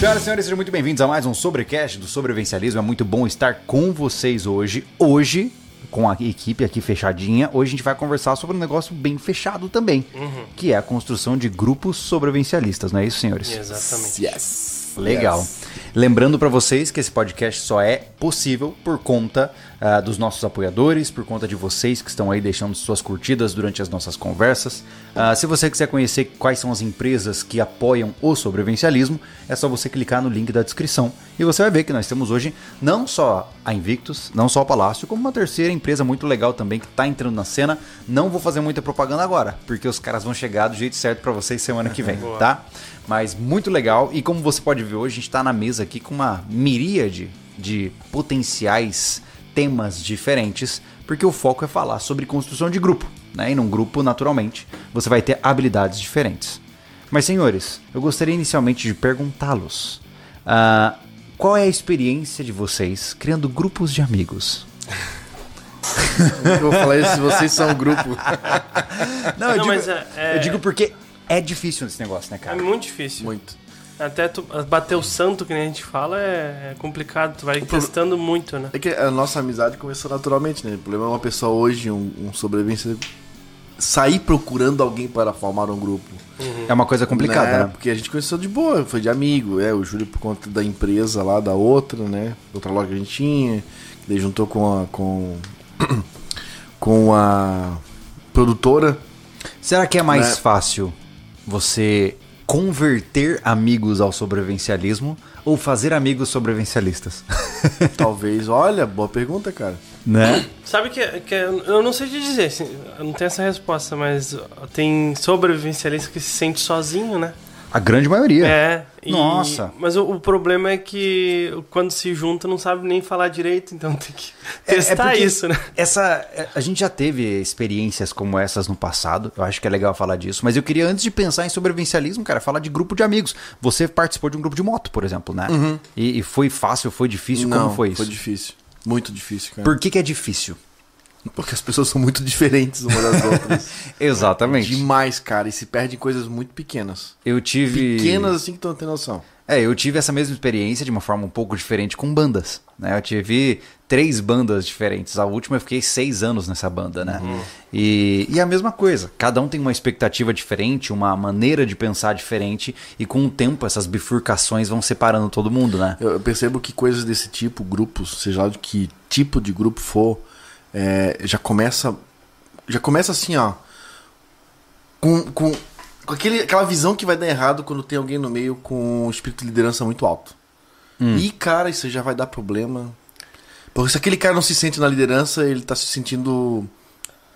Senhoras e senhores, sejam muito bem-vindos a mais um Sobrecast do Sobrevencialismo. É muito bom estar com vocês hoje. Hoje, com a equipe aqui fechadinha, hoje a gente vai conversar sobre um negócio bem fechado também, que é a construção de grupos sobrevivencialistas, não é isso, senhores? Exatamente. Yes. Legal. Yes. Lembrando para vocês que esse podcast só é possível por conta ah, dos nossos apoiadores, por conta de vocês que estão aí deixando suas curtidas durante as nossas conversas. Ah, se você quiser conhecer quais são as empresas que apoiam o sobrevivencialismo, é só você clicar no link da descrição e você vai ver que nós temos hoje não só a Invictus, não só o Palácio, como uma terceira empresa muito legal também que está entrando na cena. Não vou fazer muita propaganda agora, porque os caras vão chegar do jeito certo para vocês semana que vem, Boa. tá? Mas muito legal. E como você pode ver hoje, a gente está na mesa aqui com uma miríade de potenciais temas diferentes, porque o foco é falar sobre construção de grupo. Né? E num grupo, naturalmente, você vai ter habilidades diferentes. Mas, senhores, eu gostaria inicialmente de perguntá-los: ah, qual é a experiência de vocês criando grupos de amigos? Eu vou falar isso se vocês são um grupo. Não, eu, Não, digo, mas é- é- eu digo porque é difícil esse negócio, né, É cara? muito difícil. Muito. Até tu bater o santo, que nem a gente fala, é é complicado. Tu vai pro- testando muito, né? É que a nossa amizade começou naturalmente, né? O problema é uma pessoa hoje, um, um sobrevivente, sair procurando alguém para formar um grupo. É uma coisa complicada, né? Porque a gente conheceu de boa, foi de amigo, é, o Júlio por conta da empresa lá, da outra, né? Outra loja que a gente tinha, que daí juntou com a, com, com a produtora. Será que é mais Né? fácil você converter amigos ao sobrevivencialismo ou fazer amigos sobrevivencialistas? Talvez, olha, boa pergunta, cara. né? Sabe que, que eu não sei te dizer, assim, eu não tenho essa resposta, mas tem sobrevivencialista que se sente sozinho, né? A grande maioria. É. e- Nossa. Mas o, o problema é que quando se junta não sabe nem falar direito, então tem que É- é testar porque isso, né? Essa, é, a gente já teve experiências como essas no passado. Eu acho que é legal falar disso. Mas eu queria, antes de pensar em sobrevivencialismo, cara, falar de grupo de amigos. Você participou de um grupo de moto, por exemplo, né? E, e foi fácil, foi difícil? Não, como foi isso? Foi difícil. Muito difícil, cara. Por que, que é difícil? Porque as pessoas são muito diferentes umas das outras. Exatamente. Demais, cara. E se perde em coisas muito pequenas. Eu tive. Pequenas assim que tu não tem noção. É, eu tive essa mesma experiência de uma forma um pouco diferente com bandas. Né? Eu tive três bandas diferentes. A última eu fiquei seis anos nessa banda, né? E, e a mesma coisa. Cada um tem uma expectativa diferente, uma maneira de pensar diferente. E com o tempo essas bifurcações vão separando todo mundo, né? Eu percebo que coisas desse tipo, grupos, seja lá de que tipo de grupo for, é, já começa. Já começa assim, ó. Com, com, com aquele, aquela visão que vai dar errado quando tem alguém no meio com um espírito de liderança muito alto. E, cara, isso já vai dar problema. Porque se aquele cara não se sente na liderança, ele tá se sentindo.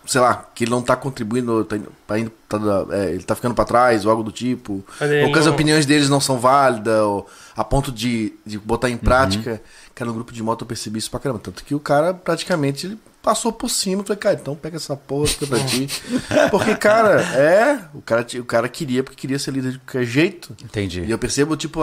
Sei lá, que ele não tá contribuindo, tá indo, tá indo- tá é, ele tá ficando pra trás, ou algo do tipo. Ou que as opiniões deles não são válidas, ou a ponto de, de botar em prática. Cara, no grupo de moto eu percebi isso pra caramba. Tanto que o cara praticamente ele passou por cima. Eu falei, cara, então pega essa porra fica pra ti. Porque, cara, é. O cara, o cara queria, porque queria ser líder de qualquer jeito. E Entendi. eu percebo, tipo,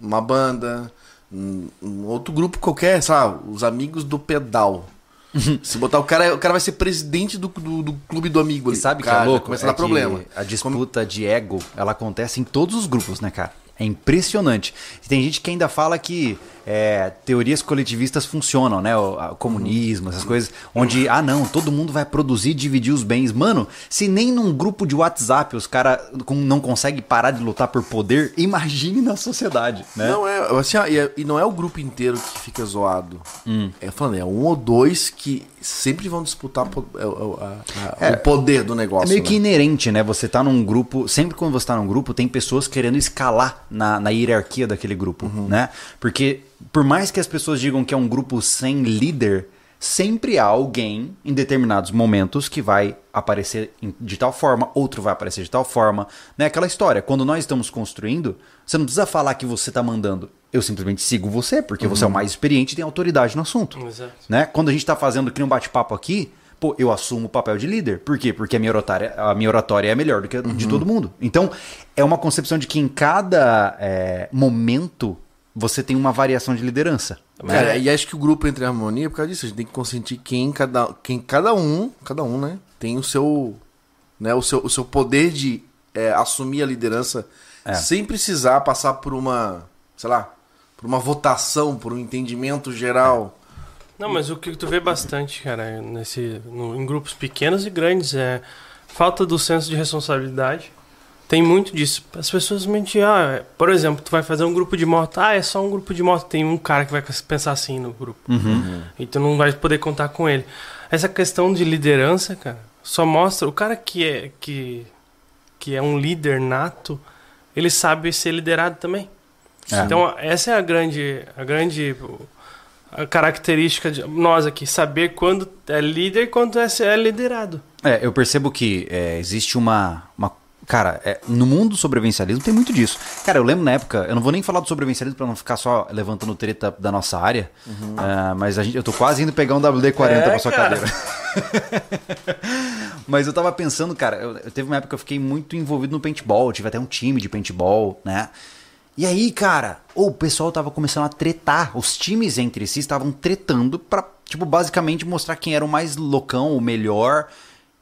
uma banda, um, um outro grupo qualquer, sei lá, os amigos do pedal. Se botar o cara, o cara vai ser presidente do, do, do clube do amigo. E ali. sabe que Cara, é louco? Começa É a dar que problema. A disputa de ego, ela acontece em todos os grupos, né, cara? É impressionante. E tem gente que ainda fala que é, teorias coletivistas funcionam, né? O, a- o comunismo, essas coisas. Onde, ah, não, todo mundo vai produzir e dividir os bens. Mano, se nem num grupo de WhatsApp os caras não conseguem parar de lutar por poder, imagine na sociedade, né? Não é, assim, e, é- e não é o grupo inteiro que fica zoado. Hum. É falando, é um ou dois que sempre vão disputar po- é, o- a- a- É, o poder do negócio. É meio que né? inerente, né? Você tá num grupo. Sempre quando você tá num grupo, tem pessoas querendo escalar na, na hierarquia daquele grupo, Uhum. né? Porque, por mais que as pessoas digam que é um grupo sem líder, sempre há alguém em determinados momentos que vai aparecer de tal forma, outro vai aparecer de tal forma, né? Aquela história. Quando nós estamos construindo, você não precisa falar que você tá mandando. Eu simplesmente sigo você, porque você é o mais experiente e tem autoridade no assunto Exato. né? Quando a gente tá fazendo que um bate-papo aqui, pô, eu assumo o papel de líder. Por quê? Porque a minha oratória, a minha oratória é melhor do que a de todo mundo. Então, é uma concepção de que em cada é, momento você tem uma variação de liderança. Cara, e acho que o grupo entra em harmonia por causa disso. A gente tem que consentir quem cada, quem cada um, cada um, né, tem o seu, né, o seu, o seu poder de é, assumir a liderança É. sem precisar passar por uma sei lá, por uma votação, por um entendimento geral. Não, mas o que tu vê bastante, cara, nesse, no, em grupos pequenos e grandes é falta do senso de responsabilidade. Tem muito disso. As pessoas mentem, ah, por exemplo, tu vai fazer um grupo de moto, ah, é só um grupo de moto. Tem um cara que vai pensar assim no grupo. Uhum. E tu não vai poder contar com ele. Essa questão de liderança, cara, só mostra o cara que é que que é um líder nato, ele sabe ser liderado também. É. Então, essa é a grande a grande a característica de nós aqui, saber quando é líder e quando é, é liderado. É, eu percebo que é, existe uma. uma cara, é, no mundo do sobrevivencialismo tem muito disso. Cara, eu lembro na época, eu não vou nem falar do sobrevivencialismo pra não ficar só levantando treta da nossa área, ah, mas a gente, eu tô quase indo pegar um WD-40 É, pra sua cara. cadeira. mas eu tava pensando, cara, eu, eu teve uma época que eu fiquei muito envolvido no paintball, tive até um time de paintball, né? E aí, cara, o pessoal tava começando a tretar. Os times entre si estavam tretando pra, tipo, basicamente mostrar quem era o mais loucão, o melhor.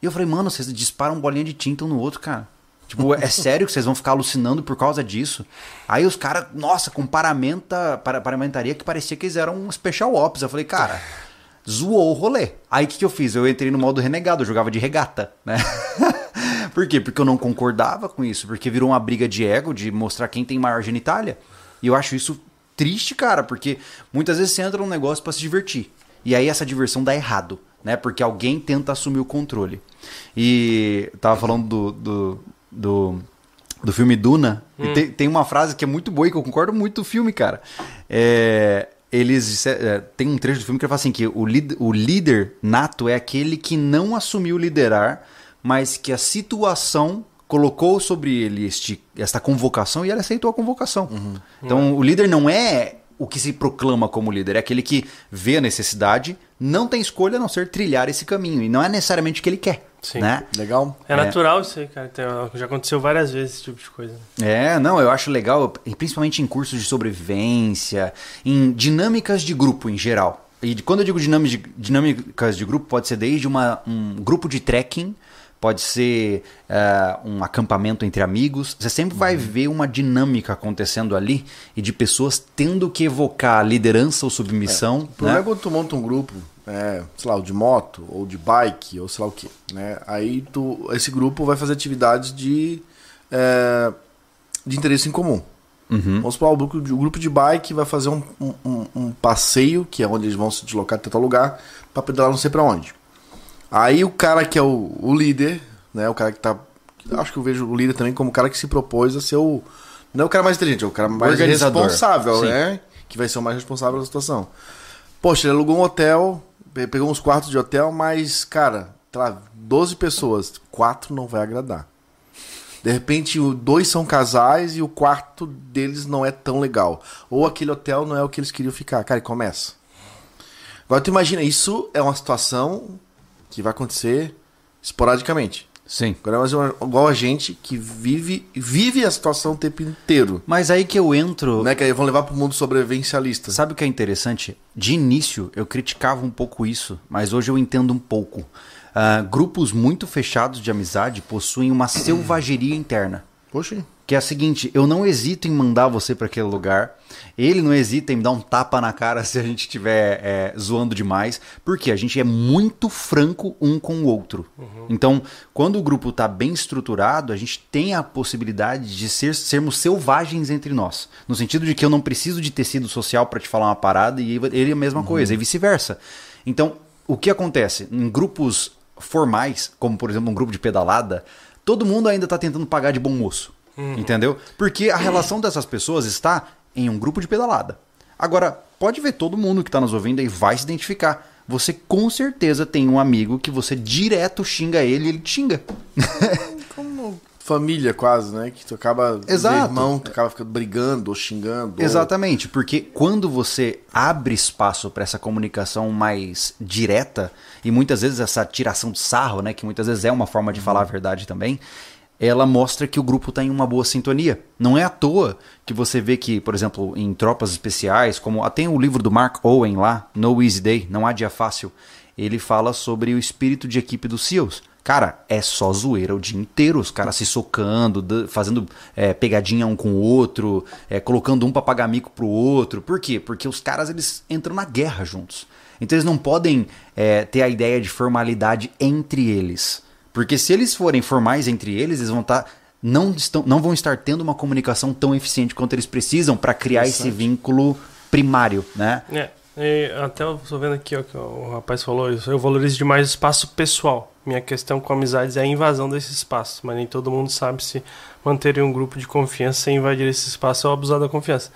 E eu falei, mano, vocês disparam bolinha de tinta um no outro, cara. Tipo, é sério que vocês vão ficar alucinando por causa disso? Aí os caras, nossa, com paramenta, para, paramentaria que parecia que eles eram um special ops. Eu falei, cara, zoou o rolê. Aí o que, que eu fiz? Eu entrei no modo renegado, eu jogava de regata, né? Por quê? Porque eu não concordava com isso, porque virou uma briga de ego, de mostrar quem tem maior genitália. E eu acho isso triste, cara, porque muitas vezes você entra num negócio pra se divertir. E aí essa diversão dá errado, né? Porque alguém tenta assumir o controle. E tava falando do, do, do, do filme Duna, e tem, tem uma frase que é muito boa e que eu concordo muito do filme, cara. É, eles é, tem um trecho do filme que ele fala assim que o, líder- o líder nato é aquele que não assumiu liderar, mas que a situação colocou sobre ele este, esta convocação e ele aceitou a convocação. Então o líder não é o que se proclama como líder, é aquele que vê a necessidade, não tem escolha a não ser trilhar esse caminho e não é necessariamente o que ele quer, Sim. né? Legal? É, natural isso aí, cara. Já aconteceu várias vezes esse tipo de coisa. É, não, eu acho legal, principalmente em cursos de sobrevivência, em dinâmicas de grupo em geral. E quando eu digo dinâmicas de grupo, pode ser desde uma, um grupo de trekking, pode ser eh, um acampamento entre amigos. Você sempre vai ver uma dinâmica acontecendo ali e de pessoas tendo que evocar liderança ou submissão. O problema né? é quando tu monta um grupo, é, sei lá, de moto, ou de bike, ou sei lá o que, né? Aí tu, esse grupo vai fazer atividades de, é, de interesse em comum. Uhum. Vamos supor, o grupo, de- o grupo de bike vai fazer um, um- um- passeio, que é onde eles vão se deslocar de tal lugar, pra pedalar não sei pra onde. Aí o cara que é o, o líder, né? O cara que tá. Acho que eu vejo o líder também como o cara que se propôs a ser o. Não é o cara mais inteligente, é o cara mais responsável, Sim. né? Que vai ser o mais responsável da situação. Poxa, ele alugou um hotel, pegou uns quartos de hotel, mas, cara, sei lá, 12 pessoas, quatro não vai agradar. De repente, dois são casais e o quarto deles não é tão legal. Ou aquele hotel não é o que eles queriam ficar. Cara, e começa. Agora tu imagina, isso é uma situação que vai acontecer esporadicamente. Sim. Agora mas é igual a gente que vive vive a situação o tempo inteiro. Mas aí que eu entro. Né? Que aí vão levar pro mundo sobrevivencialista. Sabe o que é interessante? De início eu criticava um pouco isso, mas hoje eu entendo um pouco. Ah, grupos muito fechados de amizade possuem uma selvageria interna. Poxa, Que é a seguinte, eu não hesito em mandar você para aquele lugar. Ele não hesita em me dar um tapa na cara se a gente estiver é, zoando demais. Porque a gente é muito franco um com o outro. Então, quando o grupo está bem estruturado, a gente tem a possibilidade de ser, sermos selvagens entre nós. No sentido de que eu não preciso de tecido social para te falar uma parada e ele é a mesma coisa, e vice-versa. Então, o que acontece? Em grupos formais, como por exemplo um grupo de pedalada, todo mundo ainda está tentando pagar de bom moço. Entendeu? Porque a relação dessas pessoas está em um grupo de pedalada. Agora, pode ver todo mundo que está nos ouvindo aí vai se identificar. Você com certeza tem um amigo que você direto xinga ele e ele te xinga. como família quase, né? Que tu acaba Exato. irmão, tu acaba ficando brigando ou xingando. ou- Exatamente, porque quando você abre espaço para essa comunicação mais direta e muitas vezes essa tiração de sarro, né, que muitas vezes é uma forma de falar a verdade também, ela mostra que o grupo está em uma boa sintonia. Não é à toa que você vê que, por exemplo, em tropas especiais, como tem o livro do Mark Owen lá, No Easy Day, não há dia fácil, ele fala sobre o espírito de equipe dos SEALs, Cara, é só zoeira o dia inteiro. Os caras se socando, fazendo é, pegadinha um com o outro, é, colocando um pra pagar mico pro outro. Por quê? Porque os caras eles entram na guerra juntos. Então eles não podem é, ter a ideia de formalidade entre eles. Porque se eles forem formais entre eles, eles vão estar. não, estão, não vão estar tendo uma comunicação tão eficiente quanto eles precisam para criar esse vínculo primário, né? É, e até eu tô vendo aqui ó, que o rapaz falou isso. Eu valorizo demais o espaço pessoal. Minha questão com amizades é a invasão desse espaço, mas nem todo mundo sabe se manter um grupo de confiança sem invadir esse espaço ou abusar da confiança.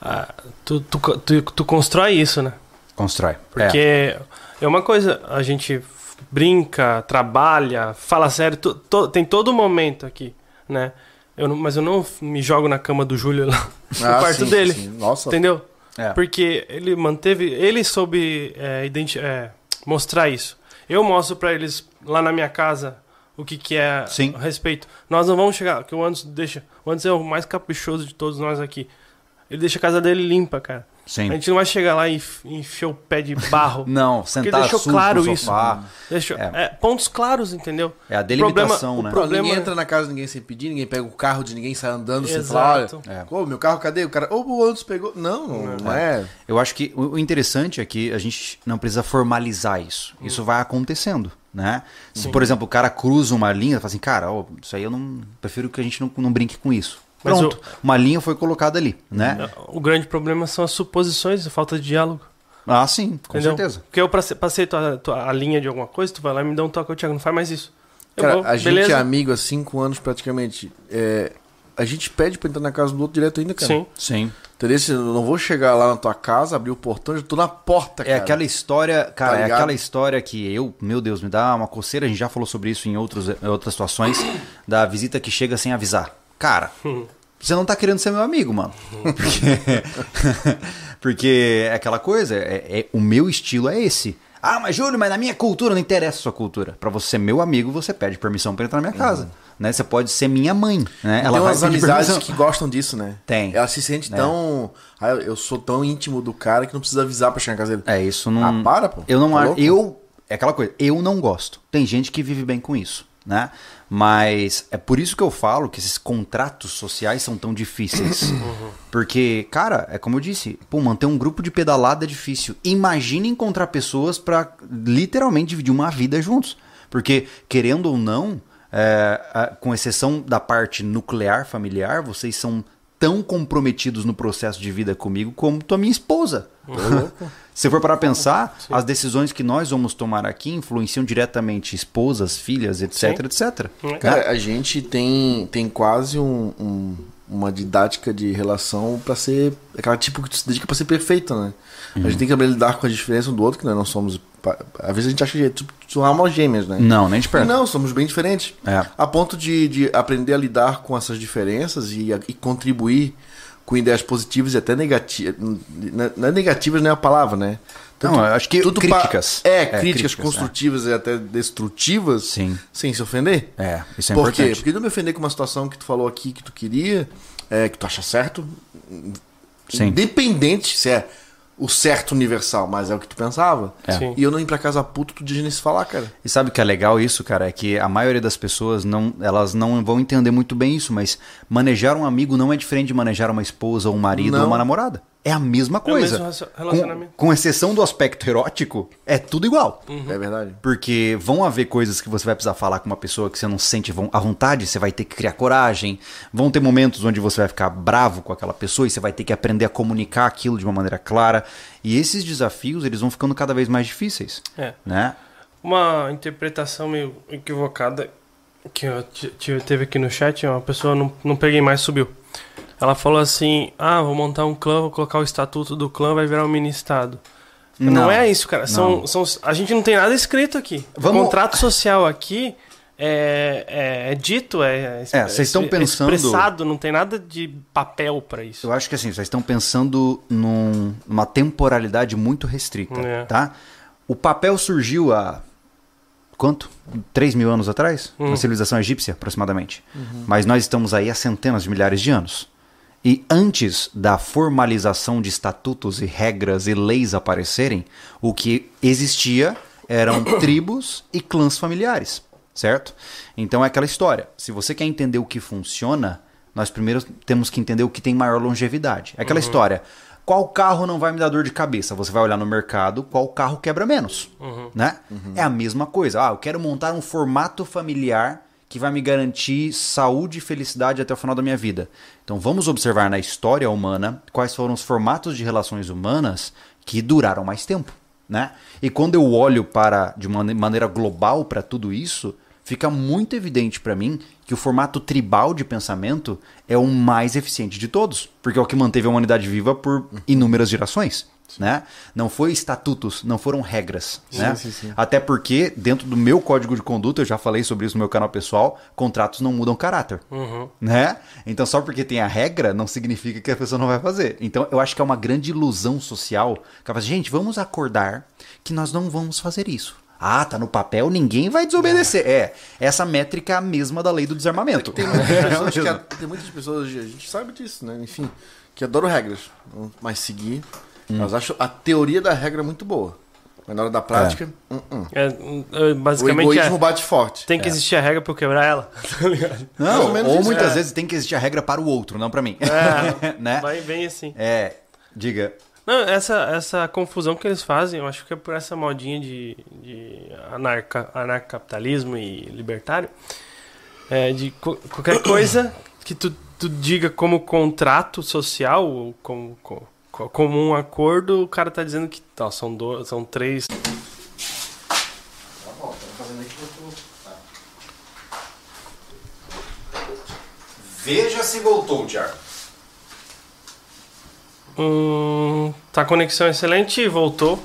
Ah, tu, tu, tu, tu constrói isso, né? Constrói. Porque É. é. uma coisa, a gente brinca, trabalha, fala sério, to- to- tem todo momento aqui, né? Eu não- mas eu não me jogo na cama do Júlio lá, no Ah, quarto sim, dele. sim. Nossa. Entendeu? É. Porque ele manteve. Ele soube é, é, mostrar isso. Eu mostro pra eles lá na minha casa o que, que é Sim. respeito. Nós não vamos chegar. Que o Anderson deixa. O Anderson é o mais caprichoso de todos nós aqui. Ele deixa a casa dele limpa, cara. Sim. A gente não vai chegar lá e encher o pé de barro. Não, Porque sentar deixou sujo claro no isso. sofá. Deixou, É. é, pontos claros, entendeu? É a O problema- delimitação, o né? Pô, problema- ninguém entra na casa de ninguém sem pedir, ninguém pega o carro de ninguém sai andando sem Exato. falar, olha, É. pô, meu carro cadê? O cara, ô, o Anderson pegou. Não, não, não é. Eu acho que o o interessante é que a gente não precisa formalizar isso. Isso vai acontecendo, né? Se, por exemplo, o cara cruza uma linha, fala assim, cara, ó, isso aí eu não. Prefiro que a gente não, não brinque com isso. Mas Pronto, uma linha foi colocada ali, né? O grande problema são as suposições, a falta de diálogo. Ah, sim, com entendeu? certeza. Porque eu passe- passei tua, tua- a linha de alguma coisa, tu vai lá e me dá um toque, ô Thiago, não faz mais isso. Eu Cara, vou, a gente beleza? é amigo há cinco anos praticamente. É, a gente pede pra entrar na casa do outro direto ainda, cara. Sim. Sim. Entendeu? Se Eu não vou chegar lá na tua casa, abrir o portão, eu já tô na porta, É cara. aquela história, cara, Tá é aquela história que eu, meu Deus, me dá uma coceira, a gente já falou sobre isso em, outros, em outras situações, da visita que chega sem avisar. Cara, você não tá querendo ser meu amigo, mano. Porque, porque é aquela coisa, é, é- o meu estilo é esse. Ah, mas Júlio, mas na minha cultura não interessa a sua cultura. Pra você ser meu amigo, você pede permissão pra entrar na minha casa. Né? Você pode ser minha mãe, né? Tem umas amizades permissão. que gostam disso, né? Tem. Ela se sente É. tão. Ah, eu- sou tão íntimo do cara que não precisa avisar pra chegar na casa dele. É, isso não. Ah, para, pô. Eu não Tá? Eu. É aquela coisa, eu não gosto. Tem gente que vive bem com isso, né? Mas é por isso que eu falo que esses contratos sociais são tão difíceis. Porque, cara, é como eu disse, pô, manter um grupo de pedalada é difícil. Imagine encontrar pessoas pra literalmente dividir uma vida juntos. Porque, querendo ou não, é, com exceção da parte nuclear familiar, vocês são tão comprometidos no processo de vida comigo como tua minha esposa. Se for para pensar, as decisões que nós vamos tomar aqui influenciam diretamente esposas, filhas, etc, Sim. etc. Cara, a gente tem, tem quase um- um- uma didática de relação pra ser. Aquela tipo que tu se dedica pra ser perfeita, né? A gente tem que saber lidar com a diferença um do outro, que nós não somos. Às vezes a gente acha que tipo, são almas gêmeas, né? Não, nem de E perto. não, somos bem diferentes. É. A ponto de, de aprender a lidar com essas diferenças e, e contribuir com ideias positivas e até negativas. Não é negativas nem a palavra, né? Não, eu acho que pa- críticas. É, É, críticas, críticas, construtivas e até destrutivas. Sim. Sem se ofender. É, isso é Por quê? importante. Porque não me ofender com uma situação que tu falou aqui que tu queria, é, que tu acha certo, Sim. independente se é o certo universal, mas é o que tu pensava. É. E eu não ir pra casa puto tu dia nem se falar, cara. E sabe o que é legal isso, cara? É que a maioria das pessoas não, elas não vão entender muito bem isso, mas manejar um amigo não é diferente de manejar uma esposa, ou um marido Não. ou uma namorada. É a mesma coisa. mesmo racio- relacionamento. Com, com exceção do aspecto erótico, é tudo igual. É verdade. Porque vão haver coisas que você vai precisar falar com uma pessoa que você não se sente à vontade, você vai ter que criar coragem. Vão ter momentos onde você vai ficar bravo com aquela pessoa e você vai ter que aprender a comunicar aquilo de uma maneira clara. E esses desafios, eles vão ficando cada vez mais difíceis, É. né? Uma interpretação meio equivocada que eu teve aqui no chat, uma pessoa não, não peguei mais, subiu. Ela falou assim: Ah, vou montar um clã, vou colocar o estatuto do clã, vai virar um mini-estado. Não, Não. é isso, cara. São, são, a gente não tem nada escrito aqui. Vamos- O contrato social aqui é, é- é dito, é, É, vocês estão é pensando- expressado, não tem nada de papel pra isso. Eu acho que assim, vocês estão pensando num- numa temporalidade muito restrita, É. tá? O papel surgiu há quanto? 3 mil anos atrás? Na civilização egípcia, aproximadamente. Mas nós estamos aí há centenas de milhares de anos. E antes da formalização de estatutos e regras e leis aparecerem, o que existia eram tribos e clãs familiares, certo? Então é aquela história. Se você quer entender o que funciona, nós primeiro temos que entender o que tem maior longevidade. É aquela história. Qual carro não vai me dar dor de cabeça? Você vai olhar no mercado, qual carro quebra menos, né? É a mesma coisa. Ah, eu quero montar um formato familiar que vai me garantir saúde e felicidade até o final da minha vida. Então vamos observar na história humana quais foram os formatos de relações humanas que duraram mais tempo, né? E quando eu olho para de uma maneira global para tudo isso, fica muito evidente para mim que o formato tribal de pensamento é o mais eficiente de todos, porque é o que manteve a humanidade viva por inúmeras gerações. Né? Não foi estatutos, não foram regras. né? sim, sim. Até porque, dentro do meu código de conduta, eu já falei sobre isso no meu canal pessoal, contratos não mudam caráter. Né? Então, só porque tem a regra, não significa que a pessoa não vai fazer. Então, eu acho que é uma grande ilusão social. Que fala, gente, vamos acordar que nós não vamos fazer isso. Ah, tá no papel, ninguém vai desobedecer. É, essa métrica é a mesma da lei do desarmamento. Tem muitas, É pessoas que, tem muitas pessoas, a gente sabe disso, né? Enfim, que adoram regras, mas seguir. Hum. Elas acham a teoria da regra muito boa. Mas na hora da prática, hum, hum. É, é, o basicamente egoísmo é, bate forte. tem que existir a regra pra eu quebrar ela. Tá ligado? Não, ou menos ou isso, muitas é. vezes tem que existir a regra para o outro, não para mim. É, né? vai bem assim. É, diga. Não, essa, essa confusão que eles fazem, eu acho que é por essa modinha de, de anarca, anarcapitalismo e libertário. É, de co- qualquer coisa que tu, tu diga como contrato social, ou como, co- co- como um acordo, o cara tá dizendo que tá, são, do, são três. Veja se voltou, Thiago. Hum, tá a conexão excelente e voltou.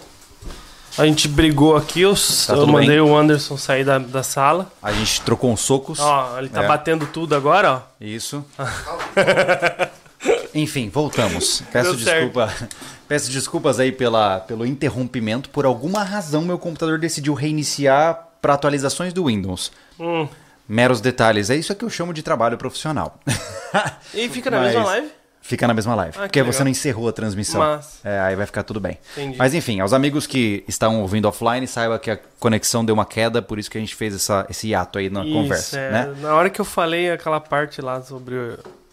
A gente brigou aqui, eu, Tá eu mandei bem? o Anderson sair da, da sala. A gente trocou uns socos. Ó, ele tá É. batendo tudo agora, ó. Isso. Enfim, voltamos. Peço desculpa. Peço desculpas aí pela, pelo interrompimento. Por alguma razão, meu computador decidiu reiniciar para atualizações do Windows. Hum. Meros detalhes. É isso que eu chamo de trabalho profissional. E fica na Mas mesma live? Fica na mesma live. Ah, que porque você legal. não encerrou a transmissão. Mas- É, aí vai ficar tudo bem. Entendi. Mas enfim, aos amigos que estão ouvindo offline, saiba que a conexão deu uma queda, por isso que a gente fez essa, esse hiato aí na Isso, conversa. é. Né? Na hora que eu falei aquela parte lá sobre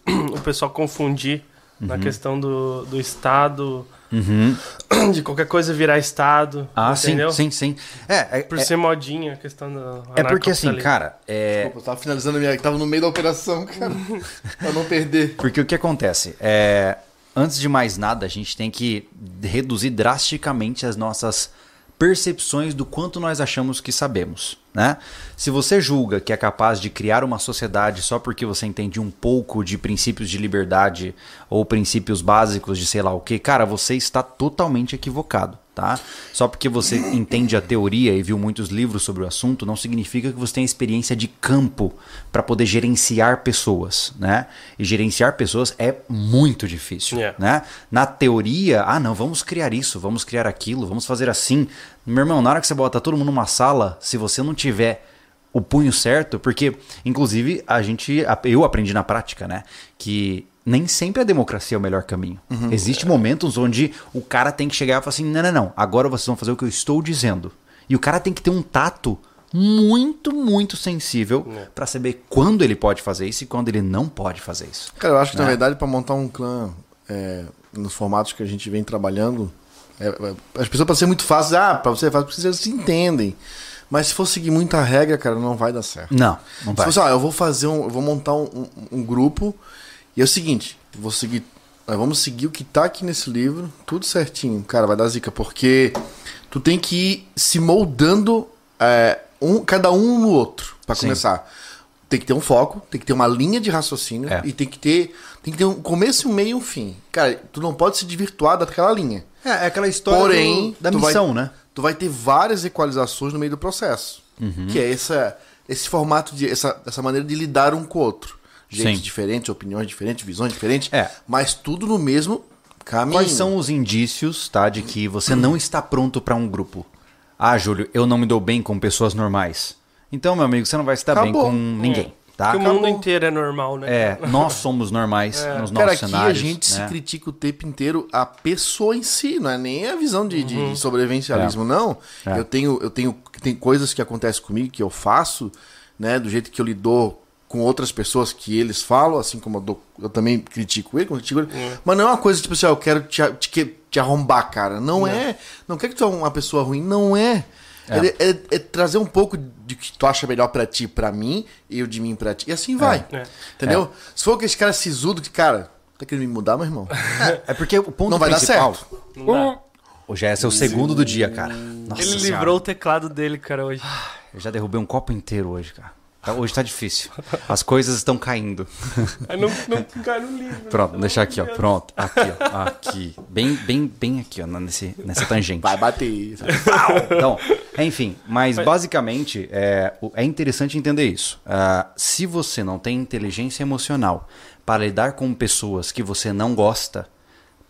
o, pessoal confundir Uhum. na questão do, do Estado, de qualquer coisa virar Estado, Ah, entendeu? sim, sim, sim. É, é, Por é- ser modinha a questão do é porque assim, cara, é, Desculpa, eu tava finalizando a minha. Tava no meio da operação, cara. pra não perder. Porque o que acontece? É, antes de mais nada, a gente tem que reduzir drasticamente as nossas percepções do quanto nós achamos que sabemos. Né? Se você julga que é capaz de criar uma sociedade só porque você entende um pouco de princípios de liberdade ou princípios básicos de sei lá o que, cara, você está totalmente equivocado. Tá? Só porque você entende a teoria e viu muitos livros sobre o assunto, não significa que você tem experiência de campo para poder gerenciar pessoas, né? E gerenciar pessoas é muito difícil, Yeah. né? Na teoria, ah, não, vamos criar isso, vamos criar aquilo, vamos fazer assim. Meu irmão, na hora que você bota todo mundo numa sala, se você não tiver o punho certo, porque inclusive a gente, eu aprendi na prática, né, que nem sempre a democracia é o melhor caminho. Existem momentos onde o cara tem que chegar e falar assim: não, não, não, agora vocês vão fazer o que eu estou dizendo. E o cara tem que ter um tato muito, muito sensível pra saber quando ele pode fazer isso e quando ele não pode fazer isso. Cara, eu acho que na Né? verdade, pra montar um clã é, nos formatos que a gente vem trabalhando, é, é, as pessoas, pra ser muito fácil, ah, pra você é fácil porque vocês se entendem. Mas se for seguir muita regra, cara, não vai dar certo. Não, não Se vai. fosse, ah, eu vou fazer um. Eu vou montar um, um- um grupo. E é o seguinte, vou seguir. vamos seguir o que tá aqui nesse livro, tudo certinho. Cara, vai dar zica, porque tu tem que ir se moldando é, um, cada um no outro, Sim. começar. Tem que ter um foco, tem que ter uma linha de raciocínio É. e tem que ter. Tem que ter um começo, um meio e um fim. Cara, tu não pode se desvirtuar daquela linha. É, é aquela história Porém, do- da tu vai- missão, né? Tu vai ter várias equalizações no meio do processo. Uhum. Que é essa, esse formato, de essa, essa maneira de lidar um com o outro. Jeitos Sim. diferentes, opiniões diferentes, visões diferentes. É. Mas tudo no mesmo caminho. Quais são os indícios, tá, de que você não está pronto para um grupo? Ah, Júlio, eu não me dou bem com pessoas normais. Então, meu amigo, você não vai se dar bem Acabou. com ninguém. Tá? Porque o mundo inteiro é normal, né? É, nós somos normais nos nossos Cara, aqui cenários. a gente se né? critica o tempo inteiro a pessoa em si, não é nem a visão de, de sobrevivencialismo, não. É. Eu tenho, eu tenho, tem coisas que acontecem comigo que eu faço, né, do jeito que eu lido com outras pessoas que eles falam, assim como eu, dou- eu também critico ele, critico ele. Mas não é uma coisa tipo assim, eu quero te, te, que- te arrombar, cara. Não, é. Não quer que tu é uma pessoa ruim, não é. É, é- é trazer um pouco de que tu acha melhor pra ti, pra mim, e eu de mim pra ti. E assim vai. É. Entendeu? Se for aquele cara sisudo que, cara, tá querendo me mudar, meu irmão? É porque o ponto Não vai dar certo. Não dá. Hoje é o segundo do dia, cara. Nossa Ele Senhora. livrou o teclado dele, cara, hoje. Eu já derrubei um copo inteiro hoje, cara. Tá- Hoje tá difícil. As coisas estão caindo. Não, não, cara, não livra. Pronto, vou deixar aqui, ó. Pronto. Aqui, ó. Aqui. Bem, bem, bem aqui, ó. Nesse, nessa tangente. Vai bater. Então, enfim, mas basicamente é, é interessante entender isso. Ah, se você não tem inteligência emocional para lidar com pessoas que você não gosta,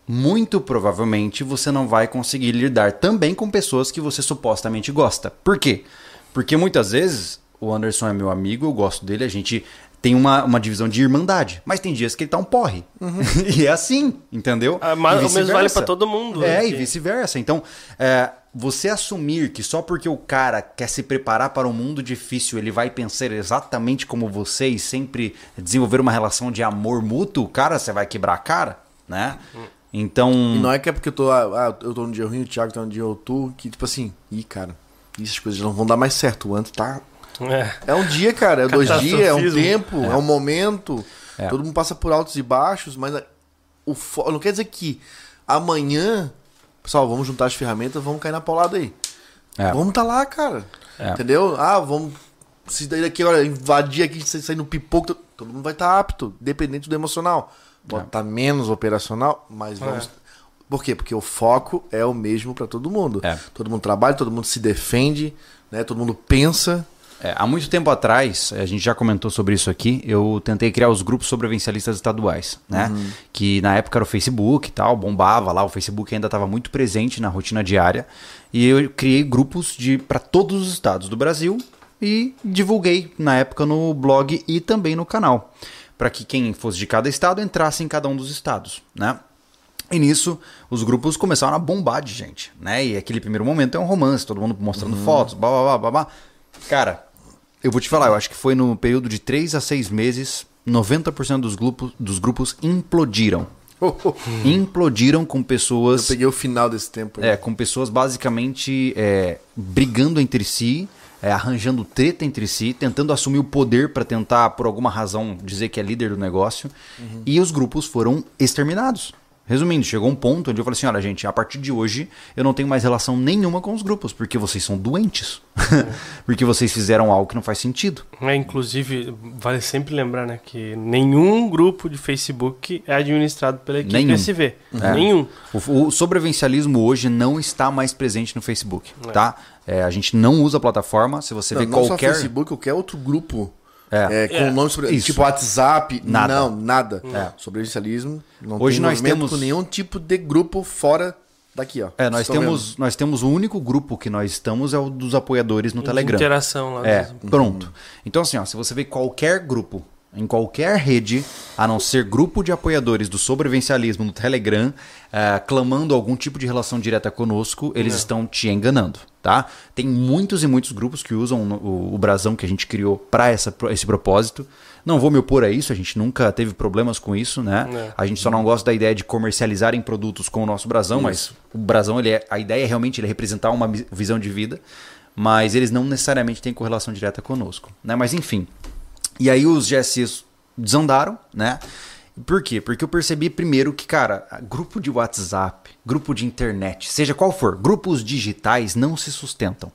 muito provavelmente você não vai conseguir lidar também com pessoas que você supostamente gosta. Por quê? Porque muitas vezes o Anderson é meu amigo, eu gosto dele, a gente tem uma, uma divisão de irmandade, mas tem dias que ele tá um porre. e é assim, entendeu? Ah, mas o mesmo vale pra todo mundo, É, né? e vice-versa. Então, é, você assumir que só porque o cara quer se preparar para um mundo difícil, ele vai pensar exatamente como você e sempre desenvolver uma relação de amor mútuo, cara, você vai quebrar a cara, né? Então, E não é que é porque eu tô, ah, eu tô num dia ruim, o Thiago tá num dia ou tu, que tipo assim, ih, cara, essas coisas não vão dar mais certo. O Anto tá. É. É um dia, cara, é dois dias, é um tempo, é, um momento. É. Todo mundo passa por altos e baixos, mas o fo... não quer dizer que amanhã, pessoal, vamos juntar as ferramentas, vamos cair na paulada aí. É. Vamos tá lá, cara. É. Entendeu? Ah, vamos. Se daí daqui, olha, invadir aqui, sa- sair no pipoco, to- todo mundo vai estar apto, dependente do emocional. Pode estar menos operacional, mas vamos. Por quê? Porque o foco é o mesmo para todo mundo. É. Todo mundo trabalha, todo mundo se defende, né? Todo mundo pensa. É, há muito tempo atrás, a gente já comentou sobre isso aqui, eu tentei criar os grupos sobrevivencialistas estaduais, né? Que na época era o Facebook e tal, bombava lá, o Facebook ainda estava muito presente na rotina diária. E eu criei grupos de para todos os estados do Brasil e divulguei na época no blog e também no canal. Para que quem fosse de cada estado entrasse em cada um dos estados, né? E nisso, os grupos começaram a bombar de gente, né? E aquele primeiro momento é um romance, todo mundo mostrando fotos, blá, blá, blá, blá, blá. Cara, eu vou te falar, eu acho que foi no período de 3 a 6 meses, 90% dos grupos, dos grupos implodiram. Implodiram com Eu pessoas... peguei o final desse tempo. aí. É, com pessoas basicamente é, brigando entre si, é, arranjando treta entre si, tentando assumir o poder para tentar, por alguma razão, dizer que é líder do negócio. E os grupos foram exterminados. Resumindo, chegou um ponto onde eu falei assim: olha, gente, a partir de hoje eu não tenho mais relação nenhuma com os grupos, porque vocês são doentes. porque vocês fizeram algo que não faz sentido. É, inclusive, vale sempre lembrar, né, que nenhum grupo de Facebook é administrado pela equipe Nenhum. SV. É. Nenhum. O, o sobrevivencialismo hoje não está mais presente no Facebook, tá? É, a gente não usa a plataforma. Se você Não, vê não só qualquer. Facebook, qualquer outro grupo. É. É, com É. nome sobre. Isso. Tipo WhatsApp. Nada. Não, nada. É. Sobrevivencialismo. Não Hoje tem nós temos- com nenhum tipo de grupo fora daqui, ó. É, nós temos, nós temos o único grupo que nós estamos é o dos apoiadores no De Telegram. Interação lá. É, mesmo. pronto. Então assim, ó, se você vê qualquer grupo, em qualquer rede, a não ser grupo de apoiadores do sobrevivencialismo no Telegram, eh, clamando algum tipo de relação direta conosco, eles estão te enganando, tá? Tem muitos e muitos grupos que usam o, o brasão que a gente criou para esse propósito. Não vou me opor a isso, a gente nunca teve problemas com isso, né? É. A gente só não gosta da ideia de comercializarem produtos com o nosso brasão, mas o brasão, ele é, a ideia é realmente ele representar uma vi- visão de vida, mas eles não necessariamente têm correlação direta conosco, né? Mas enfim. E aí os GSIs desandaram, né? Por quê? Porque eu percebi primeiro que, cara, grupo de WhatsApp, grupo de internet, seja qual for, grupos digitais não se sustentam.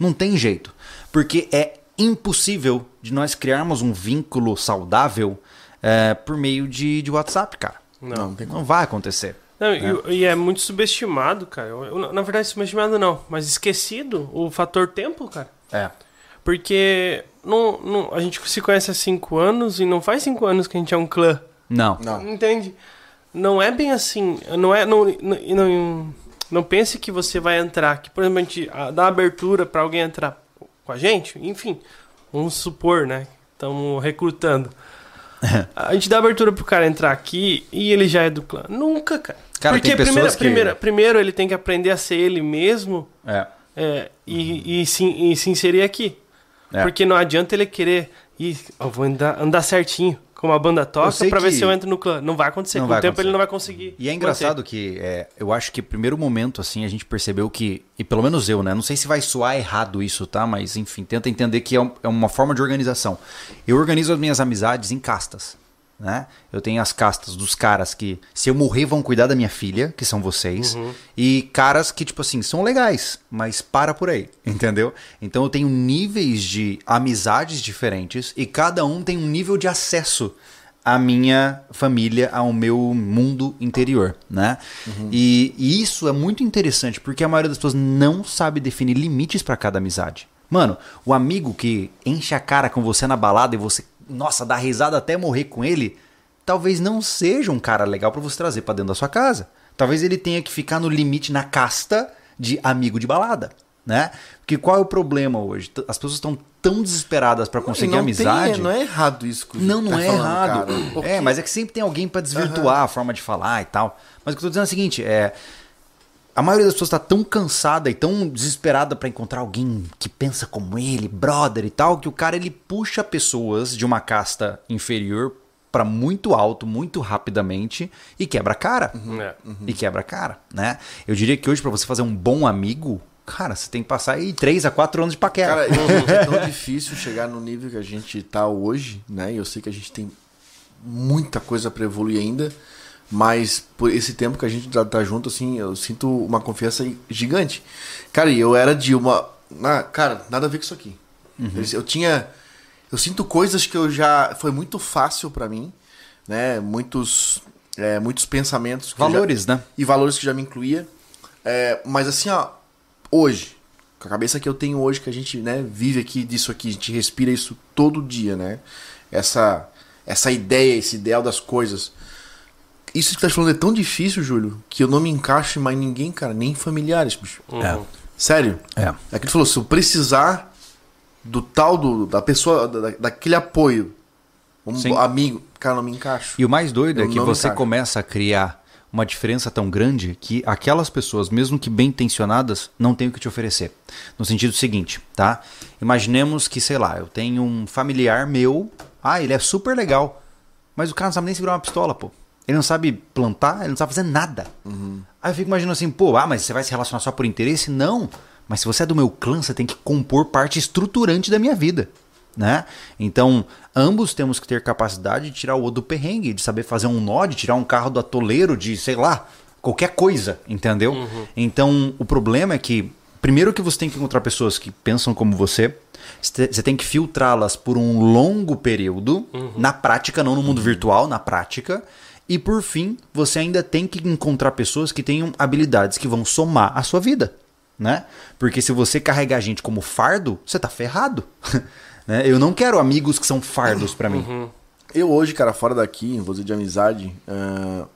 Não tem jeito. Porque é impossível de nós criarmos um vínculo saudável é, por meio de, de WhatsApp, cara. Não, não. Não vai acontecer. Não, e- E, é muito subestimado, cara. Eu- eu- na verdade, subestimado não, mas esquecido o fator tempo, cara. É. Porque não, não, a gente se conhece há cinco anos e não faz cinco anos que a gente é um clã. Não. Não. Entende? Não é bem assim. Não é. Não, não, não, não pense que você vai entrar. Que, por exemplo, a gente dá abertura pra alguém entrar com a gente. Enfim, vamos supor, né? estamos recrutando. A gente dá abertura pro cara entrar aqui e ele já é do clã. Nunca, cara. Cara, Porque primeiro, que- primeiro, primeiro ele tem que aprender a ser ele mesmo É. é, e, e, se, e se inserir aqui. É. Porque não adianta ele querer. Ih, eu vou andar, andar certinho, como a banda toca, pra ver se eu entro no clã. Não vai acontecer. Não Com vai o tempo acontecer. ele não vai conseguir. E é engraçado que é, eu acho que primeiro momento, assim, a gente percebeu que, e pelo menos eu, né? Não sei se vai soar errado isso, tá? Mas enfim, tenta entender que é, um- é uma forma de organização. Eu organizo as minhas amizades em castas. Né? Eu tenho as castas dos caras que, se eu morrer, vão cuidar da minha filha, que são vocês. E caras que, tipo assim, são legais, mas para por aí, entendeu? Então eu tenho níveis de amizades diferentes e cada um tem um nível de acesso à minha família, ao meu mundo interior, né? E, e isso é muito interessante porque a maioria das pessoas não sabe definir limites para cada amizade. Mano, o amigo que enche a cara com você na balada e você, nossa, dá risada até morrer com ele, talvez não seja um cara legal para você trazer para dentro da sua casa. Talvez ele tenha que ficar no limite na casta de amigo de balada, né? Porque qual é o problema hoje? As pessoas estão tão desesperadas para conseguir não amizade. Tem, não é errado isso que Não, não tá é falando, errado. cara. É, mas é que sempre tem alguém pra desvirtuar a forma de falar e tal. Mas o que eu tô dizendo é o seguinte, é a maioria das pessoas está tão cansada e tão desesperada pra encontrar alguém que pensa como ele, brother e tal, que o cara ele puxa pessoas de uma casta inferior pra muito alto, muito rapidamente e quebra a cara. É. E quebra a cara, né? Eu diria que hoje pra você fazer um bom amigo, cara, você tem que passar aí 3 a 4 anos de paquera. Cara, eu- é tão difícil chegar no nível que a gente tá hoje, né? E eu sei que a gente tem muita coisa pra evoluir ainda, mas por esse tempo que a gente tá, tá junto, assim, eu sinto uma confiança gigante. Cara, e eu era de uma. Ah, cara, nada a ver com isso aqui. Eu tinha. Eu sinto coisas que eu já. Foi muito fácil pra mim, né? Muitos. é, muitos pensamentos. eu já- Valores, né? e valores que já me incluía. É, mas assim, ó, hoje, com a cabeça que eu tenho hoje, que a gente né, vive aqui disso aqui, a gente respira isso todo dia, né? Essa, essa ideia, esse ideal das coisas. Isso que tá falando é tão difícil, Júlio, que eu não me encaixo em mais ninguém, cara, nem familiares, bicho. Uhum. Sério. É. É que ele falou, se eu precisar do tal, do, da pessoa, da, daquele apoio, um Sim. amigo, cara, não me encaixo. E o mais doido é Eu que não me você encaixo. começa a criar uma diferença tão grande que aquelas pessoas, mesmo que bem intencionadas, não têm o que te oferecer. No sentido seguinte, tá? Imaginemos que, sei lá, eu tenho um familiar meu, ah, ele é super legal, mas o cara não sabe nem segurar uma pistola, pô. Ele não sabe plantar, ele não sabe fazer nada. Aí eu fico imaginando assim, pô, ah, mas você vai se relacionar só por interesse? Não. Mas se você é do meu clã, você tem que compor parte estruturante da minha vida. Né? Então, ambos temos que ter capacidade de tirar o outro do perrengue, de saber fazer um nó, de tirar um carro do atoleiro, de, sei lá, qualquer coisa, entendeu? Então, o problema é que, primeiro que você tem que encontrar pessoas que pensam como você, você você tem que filtrá-las por um longo período, na prática, não no mundo virtual, na prática. E por fim, você ainda tem que encontrar pessoas que tenham habilidades que vão somar a sua vida, né? Porque se você carregar a gente como fardo, você tá ferrado. né? Eu não quero amigos que são fardos pra mim. Eu hoje, cara, fora daqui, em você de amizade, ah,